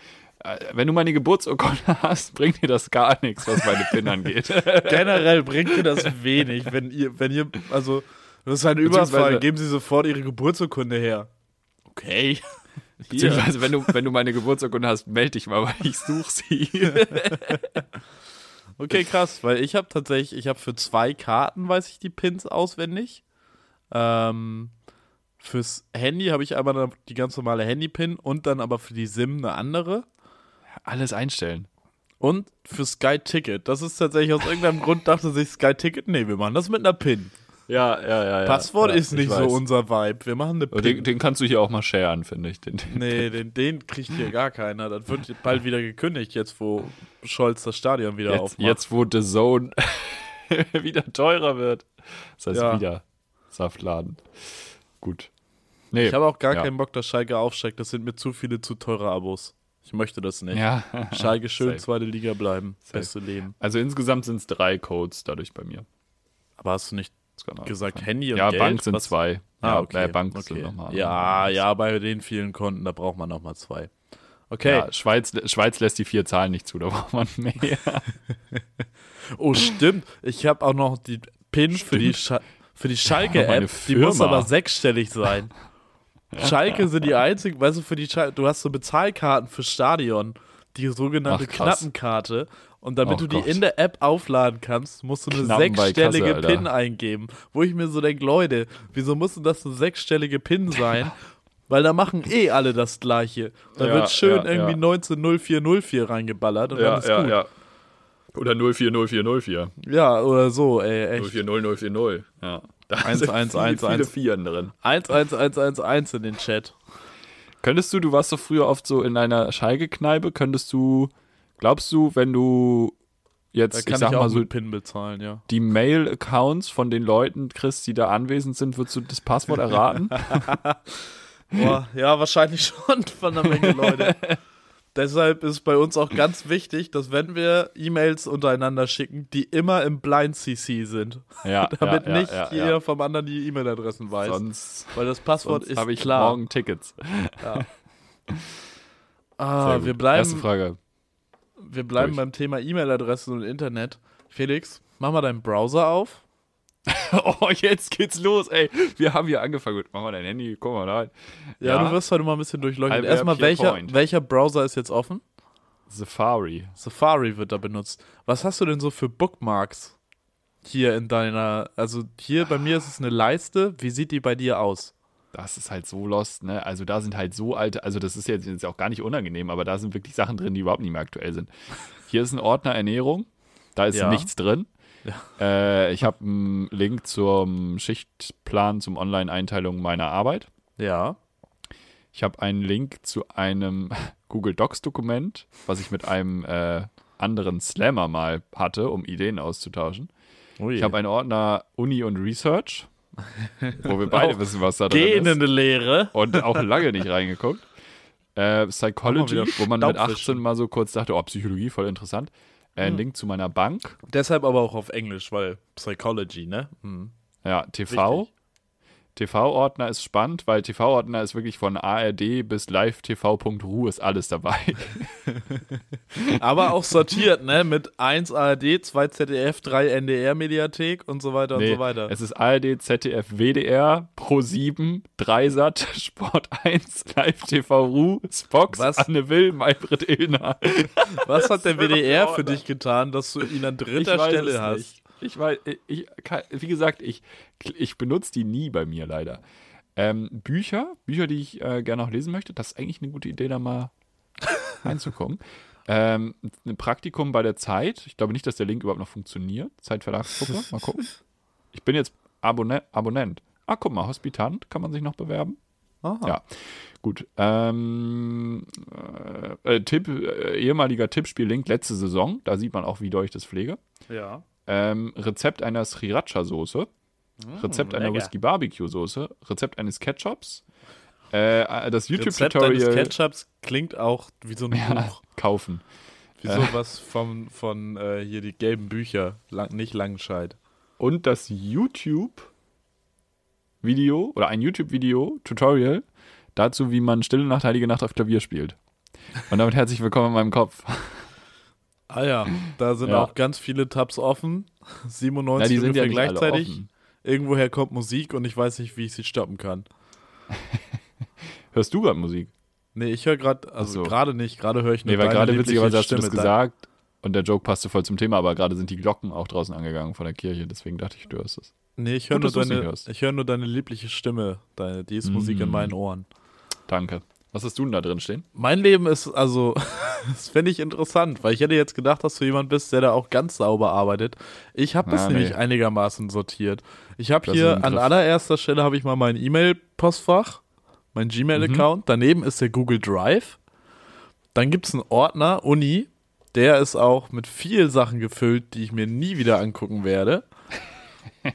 äh, wenn du meine Geburtsurkunde hast, bringt dir das gar nichts, was meine PIN angeht. Generell bringt dir das wenig, wenn ihr, wenn ihr, also, das ist ein Überfall, geben Sie sofort Ihre Geburtsurkunde her. Okay. Beziehungsweise, wenn du, wenn du meine Geburtsurkunde hast, melde dich mal, weil ich suche sie. Okay, krass, weil ich habe tatsächlich, ich habe für zwei Karten, weiß ich die Pins auswendig. Ähm, fürs Handy habe ich einmal die ganz normale Handy-Pin und dann aber für die SIM eine andere. Alles einstellen. Und für Sky Ticket. Das ist tatsächlich aus irgendeinem Grund dachte sich Sky Ticket, nee, wir machen das mit einer Pin. Ja, ja, ja. ja. Passwort ja, ist ich nicht so weiß. unser Vibe. Wir machen eine Pin. Den, den kannst du hier auch mal sharen, finde ich. Den, den, Nee, den, den kriegt hier gar keiner. Das wird bald wieder gekündigt, jetzt wo Scholz das Stadion wieder jetzt, aufmacht. jetzt, wo The Zone wieder teurer wird. Das heißt, Ja. wieder Saftladen. Gut. Nee, Ich habe auch gar keinen Bock, dass Schalke aufsteigt. Das sind mir zu viele zu teure Abos. Ich möchte das nicht. Ja. Schalke schön Safe. zweite Liga bleiben. Safe. Beste Leben. Also insgesamt sind es drei Codes dadurch bei mir. Aber hast du nicht Man gesagt. Handy und Ja, Geld? Bank sind Was- zwei. Ah, ja, okay. äh, Bank okay. sind nochmal. Ja, ja, bei den vielen Konten, da braucht man nochmal zwei. Okay. Ja, Schweiz, Schweiz lässt die vier Zahlen nicht zu, da braucht man mehr. Oh, stimmt. Ich habe auch noch die PIN für die, Scha für die Schalke-App. Die muss aber sechsstellig sein. Schalke sind die einzigen, weißt du, für die Schalke, du hast so Bezahlkarten für Stadion, die sogenannte Ach. Knappenkarte. Und damit Ach du die Gott. in der App aufladen kannst, musst du eine Knappen sechsstellige Kasse. PIN eingeben. Wo ich mir so denke, Leute, wieso muss denn das eine sechsstellige PIN sein? Weil da machen eh alle das Gleiche. Da Ja, wird schön ja, irgendwie ja. 190404 reingeballert und dann ist gut. Oder 0400404. Ja, oder so, ey, echt. 040040. Ja. Da Eins, sind eins, viele. Vieren drin. 11111 in den Chat. Könntest du, du warst doch früher oft so in einer Schalke-Kneipe, könntest du, glaubst du, wenn du jetzt, ich ich, sag auch mal so, PIN bezahlen, ja. die Mail-Accounts von den Leuten kriegst, die da anwesend sind, würdest du das Passwort erraten? Boah, ja, wahrscheinlich schon von einer Menge Leute. Deshalb ist bei uns auch ganz wichtig, dass wenn wir E-Mails untereinander schicken, die immer im Blind CC sind. ja, Damit ja, ja, nicht ja, jeder ja. vom anderen die E-Mail-Adressen weiß. Sonst, weil das Passwort sonst ist habe ich klar. morgen Tickets. ah, Sehr gut. wir bleiben, Erste Frage. Wir bleiben Durch. beim Thema E-Mail-Adressen und Internet. Felix, mach mal deinen Browser auf. Oh, jetzt geht's los, ey. Wir haben hier angefangen. Gut, mach mal dein Handy, guck mal rein. Ja, du wirst heute mal ein bisschen durchleuchtet. Halb Erstmal, welcher, Point. welcher Browser ist jetzt offen? Safari. Safari wird da benutzt. Was hast du denn so für Bookmarks hier in deiner, also hier bei mir ist es eine Leiste. Wie sieht die bei dir aus? Das ist halt so lost, ne? Also da sind halt so alte, also das ist jetzt, jetzt auch gar nicht unangenehm, aber da sind wirklich Sachen drin, die überhaupt nicht mehr aktuell sind. Hier ist ein Ordner Ernährung, da ist Ja. nichts drin. Äh, ich habe einen Link zum Schichtplan, zum Online-Einteilung meiner Arbeit. Ja. Ich habe einen Link zu einem Google Docs-Dokument, was ich mit einem äh, anderen Slammer mal hatte, um Ideen auszutauschen. Ui. Ich habe einen Ordner Uni und Research, wo wir beide Auch wissen, was da drin ist. Gähnende Lehre. Und auch lange nicht reingeguckt. Äh, Psychology, wo man mit Staubwischen. 18 mal so kurz dachte, oh, Psychologie, voll interessant. Äh, Hm. Ein Link zu meiner Bank. Deshalb aber auch auf Englisch, weil Psychology, ne? Hm. Ja, TV. Wichtig. TV-Ordner ist spannend, weil TV-Ordner ist wirklich von ARD bis live-tv.ru ist alles dabei. Aber auch sortiert, ne? Mit 1 ARD, 2 ZDF, 3 NDR Mediathek und so weiter und so weiter. Es ist ARD, ZDF, WDR, Pro7, Dreisat, Sport 1, Live-TV.ru, Spox, Was? Anne Will, Maybrit Illner. Was hat der WDR für dich getan, dass du ihn an dritter Stelle hast? Nicht. Ich weiß, ich, kann- wie gesagt, ich, ich benutze die nie bei mir leider. Ähm, Bücher, Bücher, die ich äh, gerne noch lesen möchte, das ist eigentlich eine gute Idee, da mal reinzukommen. Ähm, ein Praktikum bei der Zeit. Ich glaube nicht, dass der Link überhaupt noch funktioniert. Zeitverlagsgruppe. Mal gucken. Ich bin jetzt Abonne Abonnent. Ah, guck mal, Hospitant kann man sich noch bewerben. Aha. Ja. Gut. Ähm, äh, äh, Tipp, äh, ehemaliger Tippspiel-Link letzte Saison. Da sieht man auch, wie doll ich das pflege. ja. Ähm, Rezept einer Sriracha-Soße. Rezept einer. Whisky-Barbecue-Soße. Rezept eines Ketchups. Äh, das Rezept deines YouTube-Tutorial Ketchups klingt auch wie so ein Ja. Buch. kaufen. Wie sowas vom, von äh, hier die gelben Bücher. Lang, nicht Langenscheid. Und das YouTube-Video oder ein YouTube-Video, Tutorial, dazu, wie man Stille Nacht, Heilige Nacht auf Klavier spielt. Und damit herzlich willkommen in meinem Kopf. Ah ja, da sind Ja. auch ganz viele Tabs offen. 97 Ja, die sind ja gleichzeitig. offen. Irgendwoher kommt Musik und ich weiß nicht, wie ich sie stoppen kann. Hörst du gerade Musik? Nee, ich höre gerade, also so. gerade nicht, gerade höre ich nur Nee, weil gerade witzigerweise hast du das gesagt und der Joke passte voll zum Thema, aber gerade sind die Glocken auch draußen angegangen von der Kirche, deswegen dachte ich, du hörst es. Nee, ich höre nur, deine, ich hör nur deine liebliche Stimme. Deine, die ist Musik in Mm. meinen Ohren. Danke. Was hast du denn da drin stehen? Mein Leben ist, also, das finde ich interessant, weil ich hätte jetzt gedacht, dass du jemand bist, der da auch ganz sauber arbeitet. Ich habe das Ah, nämlich nee. einigermaßen sortiert. Ich habe hier an allererster Stelle habe ich mal mein E-Mail-Postfach, mein Gmail-Account. Daneben ist der Google Drive. Dann gibt es einen Ordner, Uni. Der ist auch mit viel Sachen gefüllt, die ich mir nie wieder angucken werde.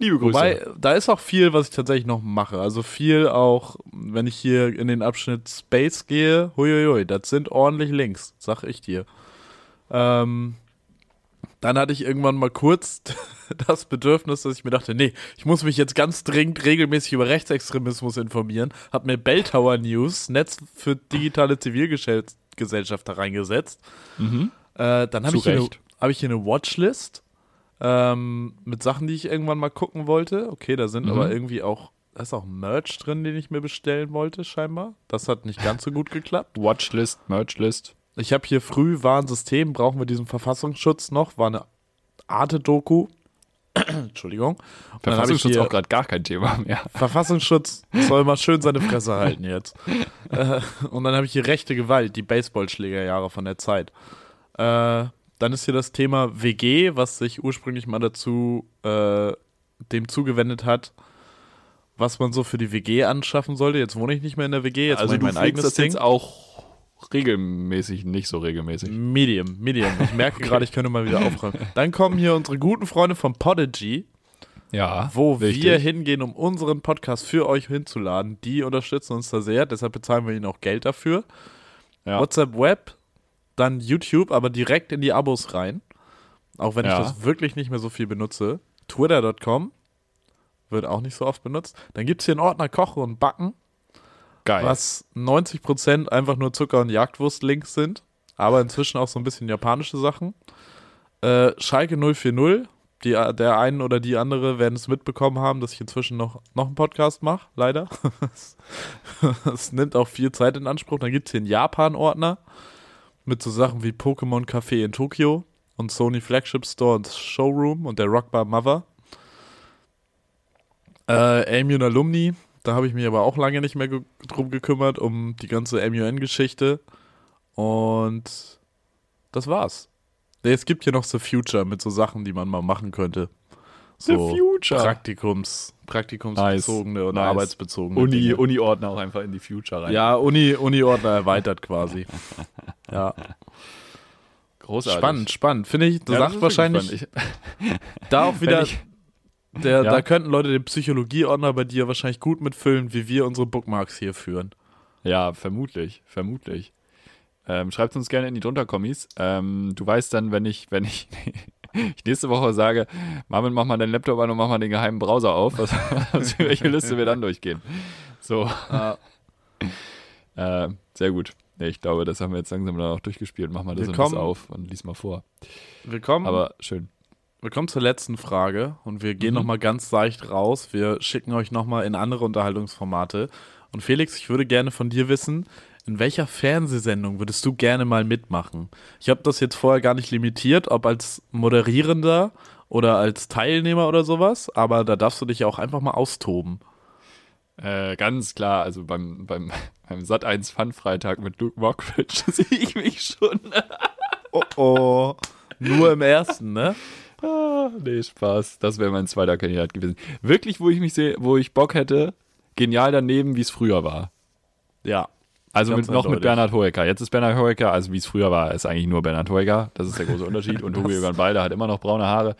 Liebe Grüße. Wobei, da ist auch viel, was ich tatsächlich noch mache. Also viel auch, wenn ich hier in den Abschnitt Space gehe, huiuiui, das sind ordentlich Links, sag ich dir. Ähm, dann hatte ich irgendwann mal kurz das Bedürfnis, dass ich mir dachte, nee, ich muss mich jetzt ganz dringend regelmäßig über Rechtsextremismus informieren. Hab mir Belltower News, Netz für digitale Zivilgesellschaft, da reingesetzt. mhm. Äh, dann habe ich hier eine, Recht. habe ich hier eine Watchlist ähm, mit Sachen, die ich irgendwann mal gucken wollte. Okay, da sind Mhm. aber irgendwie auch, da ist auch Merch drin, den ich mir bestellen wollte, scheinbar. Das hat nicht ganz so gut geklappt. Watchlist, Merchlist. Ich habe hier früh, war ein System, brauchen wir diesen Verfassungsschutz noch, war eine Arte-Doku. Entschuldigung. Und Verfassungsschutz auch gerade gar kein Thema mehr. Verfassungsschutz soll mal schön seine Fresse halten jetzt. äh, und dann habe ich hier rechte Gewalt, die Baseballschlägerjahre von der Zeit. Äh, dann ist hier das Thema WG, was sich ursprünglich mal dazu äh, dem zugewendet hat, was man so für die WG anschaffen sollte. Jetzt wohne ich nicht mehr in der WG, jetzt also mache ich mein eigenes das Ding. jetzt auch regelmäßig, nicht so regelmäßig. Medium, Medium. Ich merke gerade, ich könnte mal wieder aufräumen. Dann kommen hier unsere guten Freunde von Podigy. Ja, wo richtig. wir hingehen, um unseren Podcast für euch hinzuladen. Die unterstützen uns da sehr, deshalb bezahlen wir ihnen auch Geld dafür. Ja. WhatsApp Web, dann YouTube, aber direkt in die Abos rein. Auch wenn Ja. ich das wirklich nicht mehr so viel benutze. Twitter.com wird auch nicht so oft benutzt. Dann gibt es hier einen Ordner Kochen und Backen, Geil. was 90% einfach nur Zucker- und Jagdwurst-Links sind. Aber inzwischen auch so ein bisschen japanische Sachen. Äh, Schalke 040, die, der einen oder die andere werden es mitbekommen haben, dass ich inzwischen noch, noch einen Podcast mache, leider. Es nimmt auch viel Zeit in Anspruch. Dann gibt es hier einen Japan-Ordner mit so Sachen wie Pokémon Café in Tokio und Sony Flagship Store und Showroom und der Rockbar Mother. Äh, Amun Alumni, da habe ich mich aber auch lange nicht mehr ge drum gekümmert, um die ganze MUN-Geschichte. Und das war's. Es gibt hier noch The Future mit so Sachen, die man mal machen könnte. The So Future. Praktikums, praktikumsbezogene und Nice. arbeitsbezogene Uni, Dinge. Uni-Ordner auch einfach in die Future rein. Ja, Uni, Uni-Ordner erweitert quasi. Ja, großartig. spannend, spannend. Finde ich, du Ja, sagst wahrscheinlich spannend. da auch Ich, wieder, ich, der, Ja. da könnten Leute den Psychologie-Ordner bei dir wahrscheinlich gut mitfüllen, wie wir unsere Bookmarks hier führen. ja, vermutlich, vermutlich. Ähm, schreibt uns gerne in die Drunter-Kommis. Ähm, du weißt dann, wenn ich, wenn ich, ich nächste Woche sage, Marvin, mach mal deinen Laptop an und mach mal den geheimen Browser auf, was, was welche Liste wir dann durchgehen. So, äh, sehr gut. Nee, ich glaube, das haben wir jetzt langsam dann auch durchgespielt. Mach mal das Wir und das kommen- auf und lies mal vor. Willkommen. Aber schön. Wir kommen zur letzten Frage und wir gehen Mhm. noch mal ganz leicht raus. Wir schicken euch noch mal in andere Unterhaltungsformate. Und Felix, ich würde gerne von dir wissen, in welcher Fernsehsendung würdest du gerne mal mitmachen? Ich habe das jetzt vorher gar nicht limitiert, ob als Moderierender oder als Teilnehmer oder sowas, aber da darfst du dich ja auch einfach mal austoben. Äh, ganz klar, also beim, beim, beim Sat 1 Fun Freitag mit Luke Mockridge sehe ich mich schon. Oh oh. Nur im ersten, ne? Ah, nee, Spaß. Das wäre mein zweiter Kandidat gewesen. Wirklich, wo ich mich sehe, wo ich Bock hätte, genial daneben, wie es früher war. Ja. Also mit, noch mit. Bernhard Hoeker. Jetzt ist Bernhard Hoeker, also wie es früher war, ist eigentlich nur Bernhard Hoeker. Das ist der große Unterschied. Und Hugo Egon Balder hat immer noch braune Haare.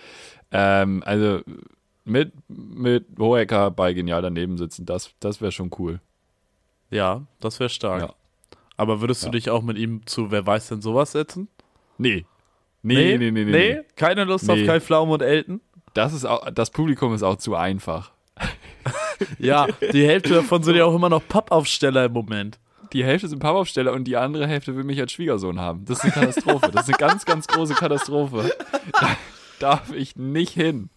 Ähm, also mit, mit Hoeker bei Genial daneben sitzen, das, das wäre schon cool. Ja, das wäre stark. Ja. Aber würdest du Ja. dich auch mit ihm zu Wer weiß denn sowas setzen? Nee. Nee, nee, nee, nee. nee. Keine Lust auf Nee. Kai Pflaume und Elton? Das, ist auch, das Publikum ist auch zu einfach. Ja, die Hälfte davon sind ja auch immer noch Pappaufsteller im Moment. Die Hälfte sind Pappaufsteller und die andere Hälfte will mich als Schwiegersohn haben. Das ist eine Katastrophe. Das ist eine ganz, ganz große Katastrophe. Da darf ich nicht hin.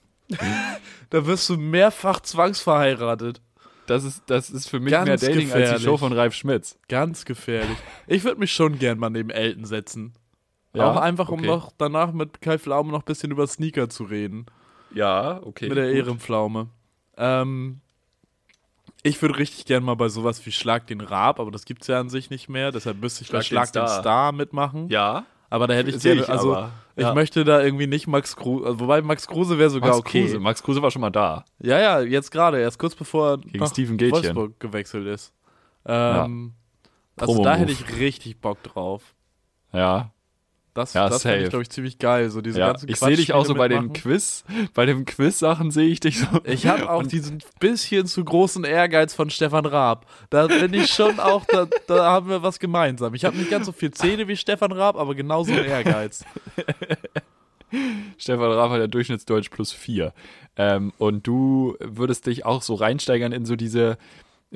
Da wirst du mehrfach zwangsverheiratet. Das ist, das ist für mich Ganz mehr Dating als die gefährlich. Show von Ralf Schmitz. Ganz gefährlich. Ich würde mich schon gern mal neben Elton setzen. Ja, auch einfach, um okay. noch danach mit Kai Pflaume noch ein bisschen über Sneaker zu reden. Ja, okay. mit der gut. Ehrenpflaume. Ähm, ich würde richtig gern mal bei sowas wie Schlag den Rab, aber das gibt's ja an sich nicht mehr. Deshalb müsste ich bei Schlag Schlag den den Star. Star mitmachen. Ja, Aber da hätte ich gerne, ich also aber. ich Ja. möchte da irgendwie nicht Max Kruse, also, wobei Max Kruse wäre sogar Max okay. Kruse. Max Kruse war schon mal da. Ja, ja, jetzt gerade, erst kurz bevor er Gegen Steven Gätchen. Wolfsburg gewechselt ist. Ähm, Also Promo-Move. da hätte ich richtig Bock drauf. Ja, Das, Ja, das safe. ich, glaube ich, ziemlich geil. So diese ja. ganzen Ich sehe dich auch so bei mitmachen. Quiz, bei den Quiz-Sachen sehe ich dich so. Ich habe auch diesen bisschen zu großen Ehrgeiz von Stefan Raab. Da bin ich schon auch, da, da haben wir was gemeinsam. Ich habe nicht ganz so viel Zähne wie Stefan Raab, aber genauso Ehrgeiz. Stefan Raff hat ja Durchschnittsdeutsch plus vier. Ähm, und du würdest dich auch so reinsteigern in so diese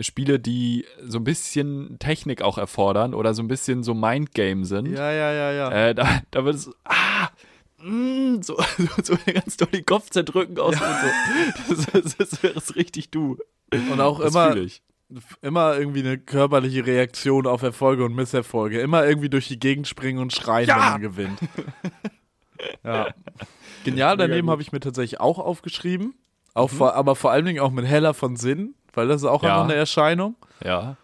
Spiele, die so ein bisschen Technik auch erfordern oder so ein bisschen so Mindgame sind. Ja, ja, ja, ja. Äh, da, da würdest du, ah, mm, so, so ganz doll den Kopf zerdrücken aus und so. Das, das, wäre es richtig du. Und auch Das immer, immer irgendwie eine körperliche Reaktion auf Erfolge und Misserfolge. Immer irgendwie durch die Gegend springen und schreien, Ja! wenn man gewinnt. ja. Genial daneben habe ich mir tatsächlich auch aufgeschrieben. Auch vor, aber vor allen Dingen auch mit Heller von Sinn, weil das ist auch Ja. einfach eine Erscheinung. Ja.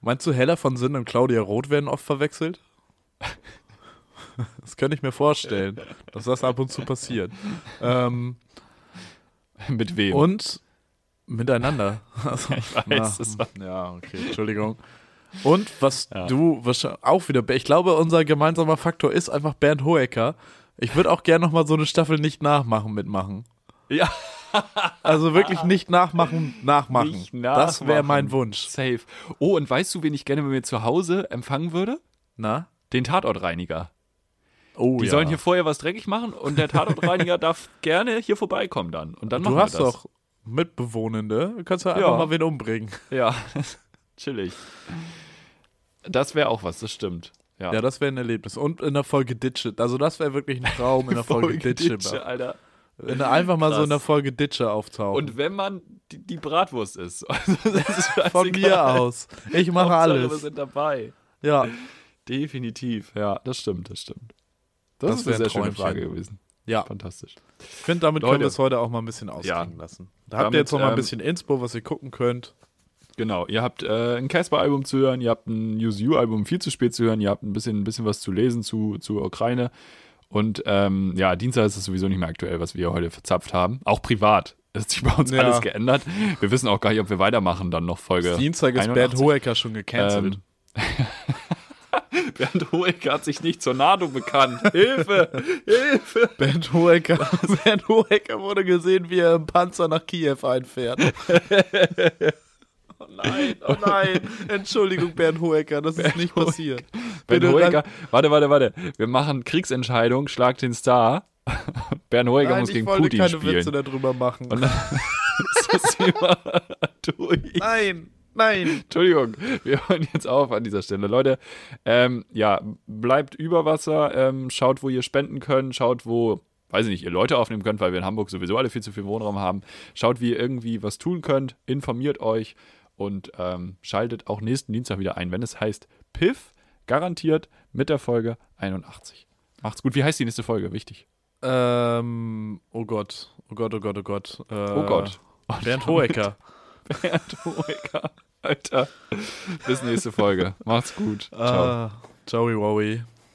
Meinst du, Heller von Sinn und Claudia Roth werden oft verwechselt? Das könnte ich mir vorstellen, dass das ab und zu passiert. Ähm, Mit wem? und miteinander. Also, ich weiß, war- ja, okay, Entschuldigung. Und was Ja. du wahrscheinlich auch wieder, ich glaube, unser gemeinsamer Faktor ist einfach Bernd Hoeker. Ich würde auch gerne nochmal so eine Staffel nicht nachmachen mitmachen. Ja. Also wirklich nicht nachmachen, nachmachen. Nicht Das wäre nachmachen. mein Wunsch. Safe. Oh, und weißt du, wen ich gerne bei mir zu Hause empfangen würde? Na? Den Tatortreiniger. Oh, Die ja. sollen hier vorher was dreckig machen und der Tatortreiniger darf gerne hier vorbeikommen dann. Und dann Du machen hast wir das. doch Mitbewohnende. Du kannst ja einfach Ja. mal wen umbringen. Ja, chillig. Das wäre auch was, das stimmt. Ja, Ja, das wäre ein Erlebnis. Und in der Folge Ditsche. Also das wäre wirklich ein Traum in der Folge, Ditsche. Ditsche, Alter. Wenn er einfach mal so Krass. in der Folge Ditsche auftaucht. Und wenn man die, die Bratwurst ist. Also ist Von mir aus. Ich mache Hauptsache, Wir alles. sind dabei. Ja. Definitiv. Ja, das stimmt, das stimmt. Das, Das ist eine ein sehr schöne Träumchen. Frage gewesen. Ja. Fantastisch. Ich finde, damit können Leute. wir es heute auch mal ein bisschen ausklingen Ja. lassen. Da habt Damit, ihr jetzt noch mal ein ähm, bisschen Inspo, was ihr gucken könnt. Genau, ihr habt äh, ein Casper-Album zu hören, ihr habt ein Use You-Album viel zu spät zu hören, ihr habt ein bisschen, ein bisschen was zu lesen zu, zur Ukraine. Und ähm, ja, Dienstag ist es sowieso nicht mehr aktuell, was wir heute verzapft haben. Auch privat. Hat sich bei uns Ja. alles geändert. Wir wissen auch gar nicht, ob wir weitermachen, dann noch Folge. Dienstag ist 81. Bernd Hoeker schon gecancelt. Ähm, Bernd Hoeker hat sich nicht zur NATO bekannt. Hilfe! Hilfe! Bernd Hoeker, Bernd Hoeker wurde gesehen, wie er im Panzer nach Kiew einfährt. oh nein, oh nein. Entschuldigung, Bernd Hoeker, das ist nicht passiert. Bernd Bitte Hoeker, warte, warte, warte. Wir machen Kriegsentscheidung, Schlag den Star. Bernd Hoeker Nein, muss ich gegen wollte Putin keine spielen. Witze darüber machen. Und dann ist das Thema durch. nein, nein. Entschuldigung, wir hören jetzt auf an dieser Stelle. Leute, ähm, ja, bleibt über Wasser, ähm, schaut, wo ihr spenden könnt, schaut, wo, weiß ich nicht, ihr Leute aufnehmen könnt, weil wir in Hamburg sowieso alle viel zu viel Wohnraum haben. Schaut, wie ihr irgendwie was tun könnt, informiert euch und ähm, schaltet auch nächsten Dienstag wieder ein, wenn es heißt Piff, garantiert mit der Folge 81. Macht's gut. Wie heißt die nächste Folge? Wichtig. Ähm, oh Gott, oh Gott, oh Gott, oh Gott. Äh, Oh Gott. Bernd Hoeker. Bernd Hoeker. Alter. Bis nächste Folge. Macht's gut. Ciao. Ah, Joey Wowie.